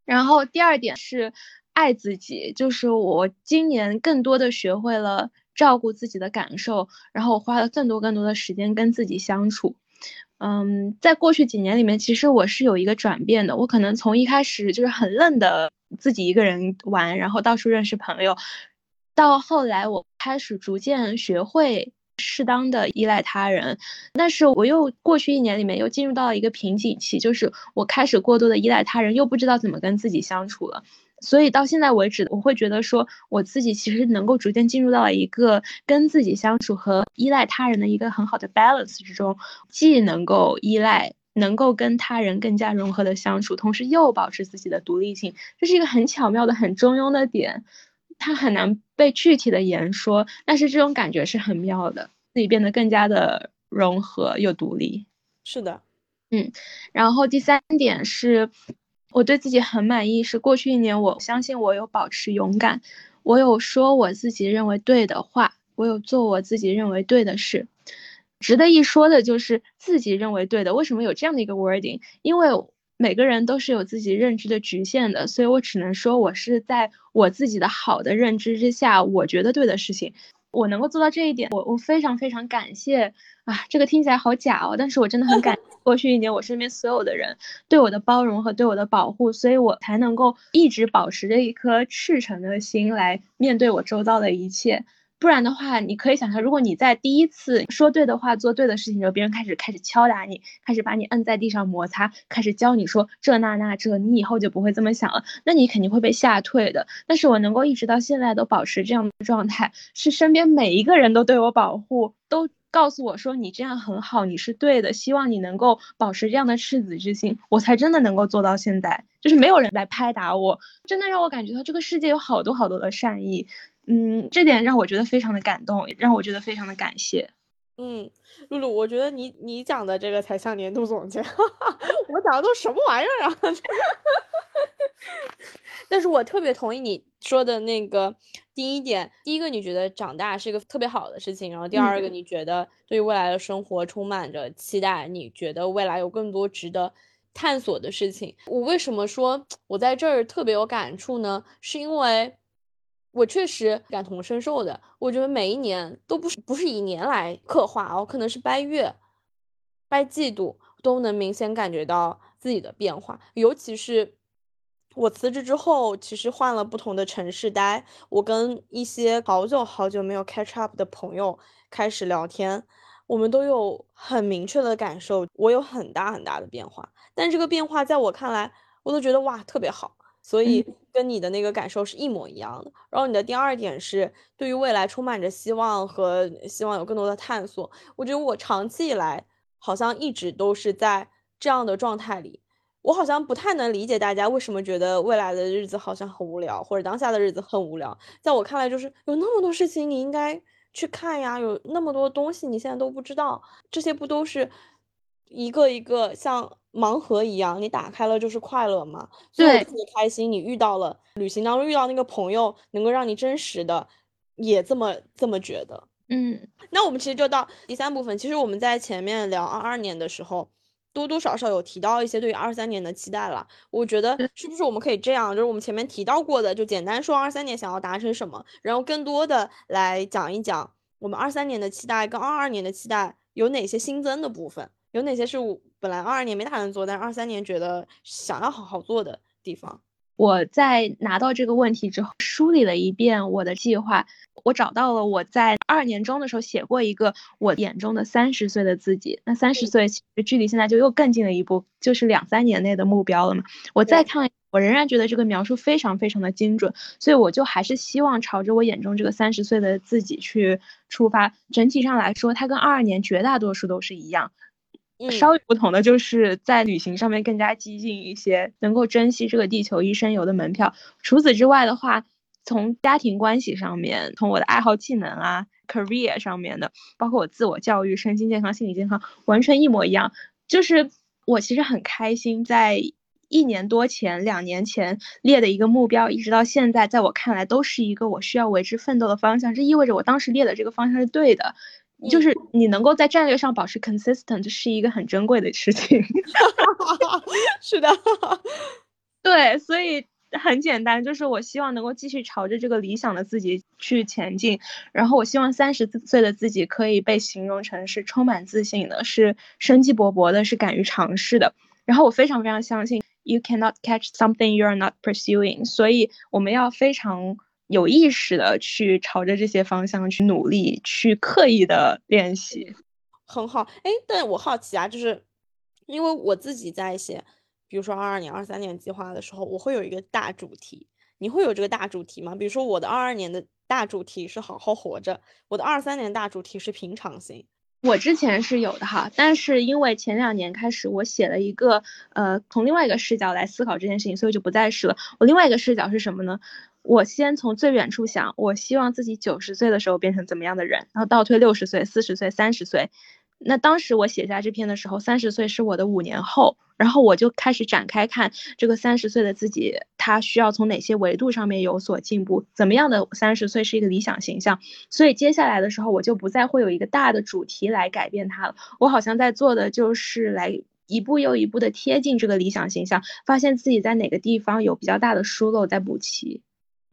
然后第二点是爱自己，就是我今年更多的学会了照顾自己的感受，然后我花了更多更多的时间跟自己相处。嗯，在过去几年里面，其实我是有一个转变的，我可能从一开始就是很愣的自己一个人玩，然后到处认识朋友，到后来我开始逐渐学会适当的依赖他人，但是我又过去一年里面又进入到了一个瓶颈期，就是我开始过多的依赖他人，又不知道怎么跟自己相处了。所以到现在为止，我会觉得说我自己其实能够逐渐进入到了一个跟自己相处和依赖他人的一个很好的 balance 之中，既能够依赖，能够跟他人更加融合的相处，同时又保持自己的独立性，这是一个很巧妙的、很中庸的点，它很难被具体的言说，但是这种感觉是很妙的，自己变得更加的融合又独立。是的，嗯，然后第三点是。我对自己很满意，是过去一年，我相信我有保持勇敢，我有说我自己认为对的话，我有做我自己认为对的事。值得一说的就是自己认为对的，为什么有这样的一个 wording？因为每个人都是有自己认知的局限的，所以我只能说我是在我自己的好的认知之下，我觉得对的事情。我能够做到这一点，我我非常非常感谢啊！这个听起来好假哦，但是我真的很感过去一年我身边所有的人对我的包容和对我的保护，所以我才能够一直保持着一颗赤诚的心来面对我周遭的一切。不然的话，你可以想象，如果你在第一次说对的话、做对的事情的时候，别人开始开始敲打你，开始把你摁在地上摩擦，开始教你说这那那这，你以后就不会这么想了，那你肯定会被吓退的。但是我能够一直到现在都保持这样的状态，是身边每一个人都对我保护，都告诉我说你这样很好，你是对的，希望你能够保持这样的赤子之心，我才真的能够做到现在。就是没有人来拍打我，真的让我感觉到这个世界有好多好多的善意。嗯，这点让我觉得非常的感动，让我觉得非常的感谢。嗯，露露，我觉得你你讲的这个才像年度总结，我讲的都什么玩意儿啊？但是我特别同意你说的那个第一点，第一个你觉得长大是一个特别好的事情，然后第二个你觉得对未来的生活充满着期待，你觉得未来有更多值得探索的事情。我为什么说我在这儿特别有感触呢？是因为。我确实感同身受的，我觉得每一年都不是不是以年来刻画哦，可能是掰月、掰季度都能明显感觉到自己的变化。尤其是我辞职之后，其实换了不同的城市待，我跟一些好久好久没有 catch up 的朋友开始聊天，我们都有很明确的感受，我有很大很大的变化。但这个变化在我看来，我都觉得哇特别好。所以跟你的那个感受是一模一样的。然后你的第二点是对于未来充满着希望和希望有更多的探索。我觉得我长期以来好像一直都是在这样的状态里。我好像不太能理解大家为什么觉得未来的日子好像很无聊，或者当下的日子很无聊。在我看来，就是有那么多事情你应该去看呀，有那么多东西你现在都不知道，这些不都是一个一个像。盲盒一样，你打开了就是快乐嘛。对，特别开心。你遇到了旅行当中遇到那个朋友，能够让你真实的也这么这么觉得。嗯，那我们其实就到第三部分。其实我们在前面聊二二年的时候，多多少少有提到一些对于二三年的期待了。我觉得是不是我们可以这样，就是我们前面提到过的，就简单说二三年想要达成什么，然后更多的来讲一讲我们二三年的期待跟二二年的期待有哪些新增的部分。有哪些是我本来二二年没打算做，但是二三年觉得想要好好做的地方？我在拿到这个问题之后，梳理了一遍我的计划，我找到了我在二年中的时候写过一个我眼中的三十岁的自己。那三十岁其实距离现在就又更近了一步，就是两三年内的目标了嘛。我再看，我仍然觉得这个描述非常非常的精准，所以我就还是希望朝着我眼中这个三十岁的自己去出发。整体上来说，它跟二二年绝大多数都是一样。稍微不同的就是在旅行上面更加激进一些，能够珍惜这个地球一生游的门票。除此之外的话，从家庭关系上面，从我的爱好技能啊，career 上面的，包括我自我教育、身心健康、心理健康，完全一模一样。就是我其实很开心，在一年多前、两年前列的一个目标，一直到现在，在我看来都是一个我需要为之奋斗的方向。这意味着我当时列的这个方向是对的。就是你能够在战略上保持 consistent 是一个很珍贵的事情。是的，对，所以很简单，就是我希望能够继续朝着这个理想的自己去前进。然后我希望三十岁的自己可以被形容成是充满自信的，是生机勃勃的，是敢于尝试的。然后我非常非常相信 you cannot catch something you are not pursuing，所以我们要非常。有意识的去朝着这些方向去努力，去刻意的练习。很好，哎，但我好奇啊，就是因为我自己在写，比如说二二年、二三年计划的时候，我会有一个大主题。你会有这个大主题吗？比如说我的二二年的大主题是好好活着，我的二三年大主题是平常心。我之前是有的哈，但是因为前两年开始我写了一个呃从另外一个视角来思考这件事情，所以就不再是了。我另外一个视角是什么呢？我先从最远处想，我希望自己九十岁的时候变成怎么样的人，然后倒推六十岁、四十岁、三十岁。那当时我写下这篇的时候，三十岁是我的五年后，然后我就开始展开看这个三十岁的自己，他需要从哪些维度上面有所进步，怎么样的三十岁是一个理想形象。所以接下来的时候，我就不再会有一个大的主题来改变它了。我好像在做的就是来一步又一步的贴近这个理想形象，发现自己在哪个地方有比较大的疏漏，在补齐。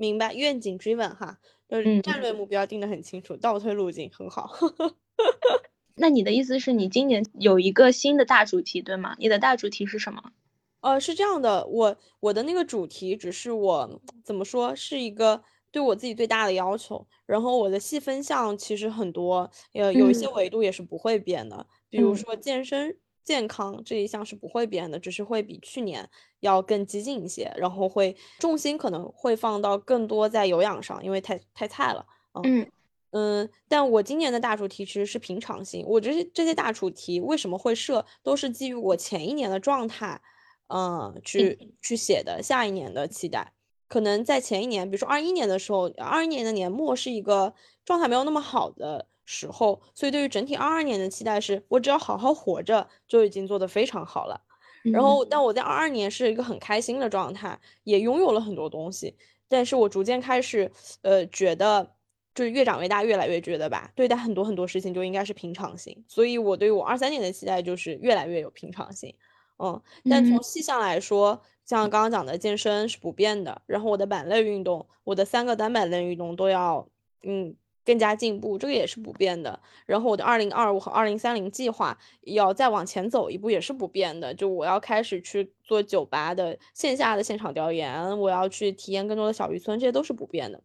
明白，愿景追问哈，就是战略目标定的很清楚，倒推路径很好。那你的意思是你今年有一个新的大主题，对吗？你的大主题是什么？呃，是这样的，我我的那个主题只是我怎么说，是一个对我自己最大的要求。然后我的细分项其实很多，呃，有一些维度也是不会变的，比如说健身健康这一项是不会变的，只是会比去年要更激进一些，然后会重心可能会放到更多在有氧上，因为太太菜了，嗯。嗯，但我今年的大主题其实是平常心。我这些这些大主题为什么会设，都是基于我前一年的状态，嗯，去去写的。下一年的期待，可能在前一年，比如说二一年的时候，二一年的年末是一个状态没有那么好的时候，所以对于整体二二年的期待是，我只要好好活着就已经做得非常好了。然后，但我在二二年是一个很开心的状态，也拥有了很多东西，但是我逐渐开始，呃，觉得。就是越长越大，越来越觉得吧，对待很多很多事情就应该是平常心。所以我对于我二三年的期待就是越来越有平常心。嗯，但从细项来说，像刚刚讲的健身是不变的，然后我的板类运动，我的三个单板类运动都要嗯更加进步，这个也是不变的。然后我的二零二五和二零三零计划要再往前走一步，也是不变的。就我要开始去做酒吧的线下的现场调研，我要去体验更多的小渔村，这些都是不变的。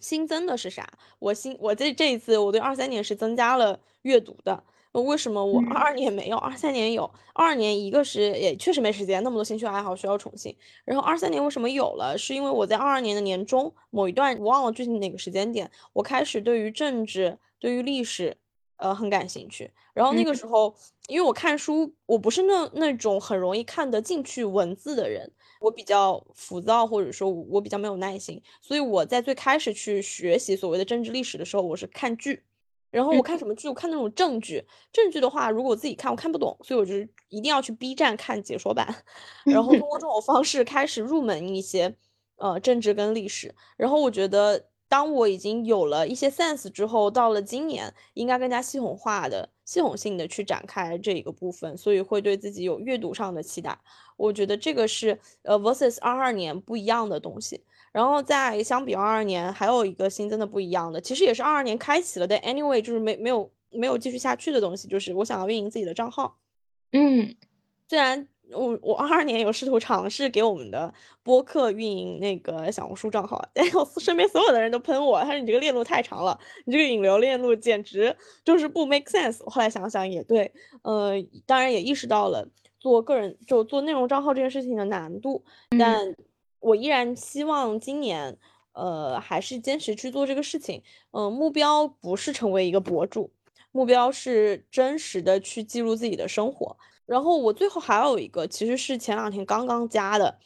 新增的是啥？我新我这这一次我对二三年是增加了阅读的。为什么我二二年没有，二三年有？二二年一个是也确实没时间，那么多兴趣爱好需要重新。然后二三年为什么有了？是因为我在二二年的年中某一段，我忘了具体哪个时间点，我开始对于政治、对于历史。呃，很感兴趣。然后那个时候，因为我看书，我不是那那种很容易看得进去文字的人，我比较浮躁，或者说我比较没有耐心，所以我在最开始去学习所谓的政治历史的时候，我是看剧。然后我看什么剧？我看那种正剧。正剧的话，如果我自己看，我看不懂，所以我就一定要去 B 站看解说版，然后通过这种方式开始入门一些呃政治跟历史。然后我觉得。当我已经有了一些 sense 之后，到了今年应该更加系统化的、系统性的去展开这一个部分，所以会对自己有阅读上的期待。我觉得这个是呃 versus 二二年不一样的东西。然后在相比二二年，还有一个新增的不一样的，其实也是二二年开启了但 anyway 就是没没有没有继续下去的东西，就是我想要运营自己的账号。嗯，虽然。我我二二年有试图尝试给我们的播客运营那个小红书账号，但我身边所有的人都喷我，他说你这个链路太长了，你这个引流链路简直就是不 make sense。后来想想也对，呃，当然也意识到了做个人就做内容账号这件事情的难度，但我依然希望今年呃还是坚持去做这个事情。嗯，目标不是成为一个博主，目标是真实的去记录自己的生活。然后我最后还有一个，其实是前两天刚刚加的，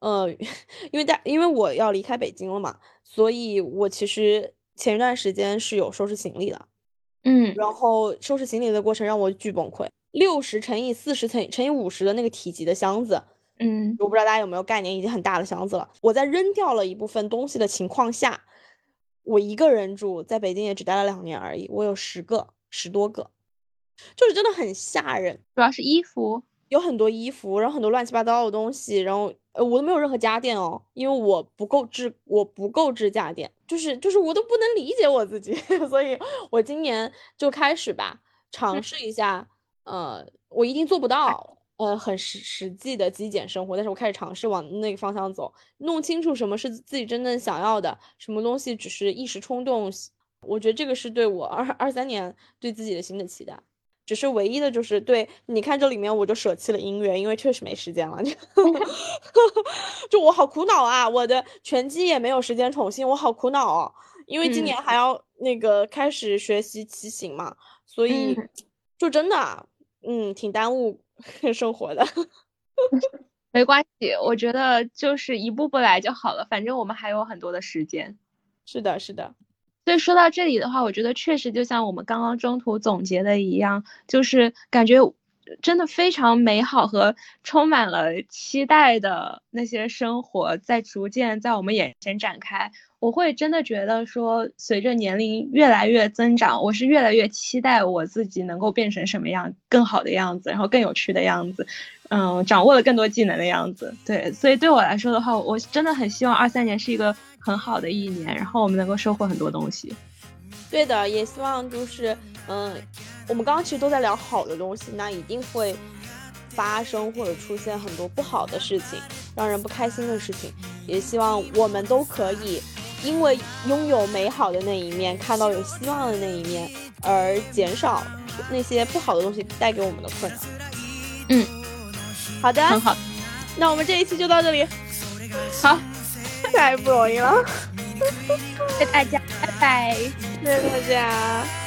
呃，因为大因为我要离开北京了嘛，所以我其实前一段时间是有收拾行李的，嗯，然后收拾行李的过程让我巨崩溃，六十乘以四十乘以乘以五十的那个体积的箱子，嗯，我不知道大家有没有概念，已经很大的箱子了。我在扔掉了一部分东西的情况下，我一个人住在北京也只待了两年而已，我有十个十多个。就是真的很吓人，主要是衣服有很多衣服，然后很多乱七八糟的东西，然后呃我都没有任何家电哦，因为我不够置我不够置家电，就是就是我都不能理解我自己，所以我今年就开始吧，尝试一下，呃我一定做不到，呃很实实际的极简生活，但是我开始尝试往那个方向走，弄清楚什么是自己真正想要的，什么东西只是一时冲动。我觉得这个是对我二二三年对自己的新的期待。只是唯一的就是对，你看这里面我就舍弃了音乐，因为确实没时间了。就我好苦恼啊，我的拳击也没有时间宠幸，我好苦恼哦。因为今年还要那个开始学习骑行嘛，所以就真的，嗯，挺耽误 生活的。没关系，我觉得就是一步步来就好了，反正我们还有很多的时间。是的，是的。所以说到这里的话，我觉得确实就像我们刚刚中途总结的一样，就是感觉真的非常美好和充满了期待的那些生活在逐渐在我们眼前展开。我会真的觉得说，随着年龄越来越增长，我是越来越期待我自己能够变成什么样更好的样子，然后更有趣的样子，嗯，掌握了更多技能的样子。对，所以对我来说的话，我真的很希望二三年是一个。很好的一年，然后我们能够收获很多东西。对的，也希望就是，嗯，我们刚刚其实都在聊好的东西，那一定会发生或者出现很多不好的事情，让人不开心的事情。也希望我们都可以因为拥有美好的那一面，看到有希望的那一面，而减少那些不好的东西带给我们的困扰。嗯，好的，很好。那我们这一期就到这里。好。太不容易了，谢谢大家，拜拜，谢谢大家。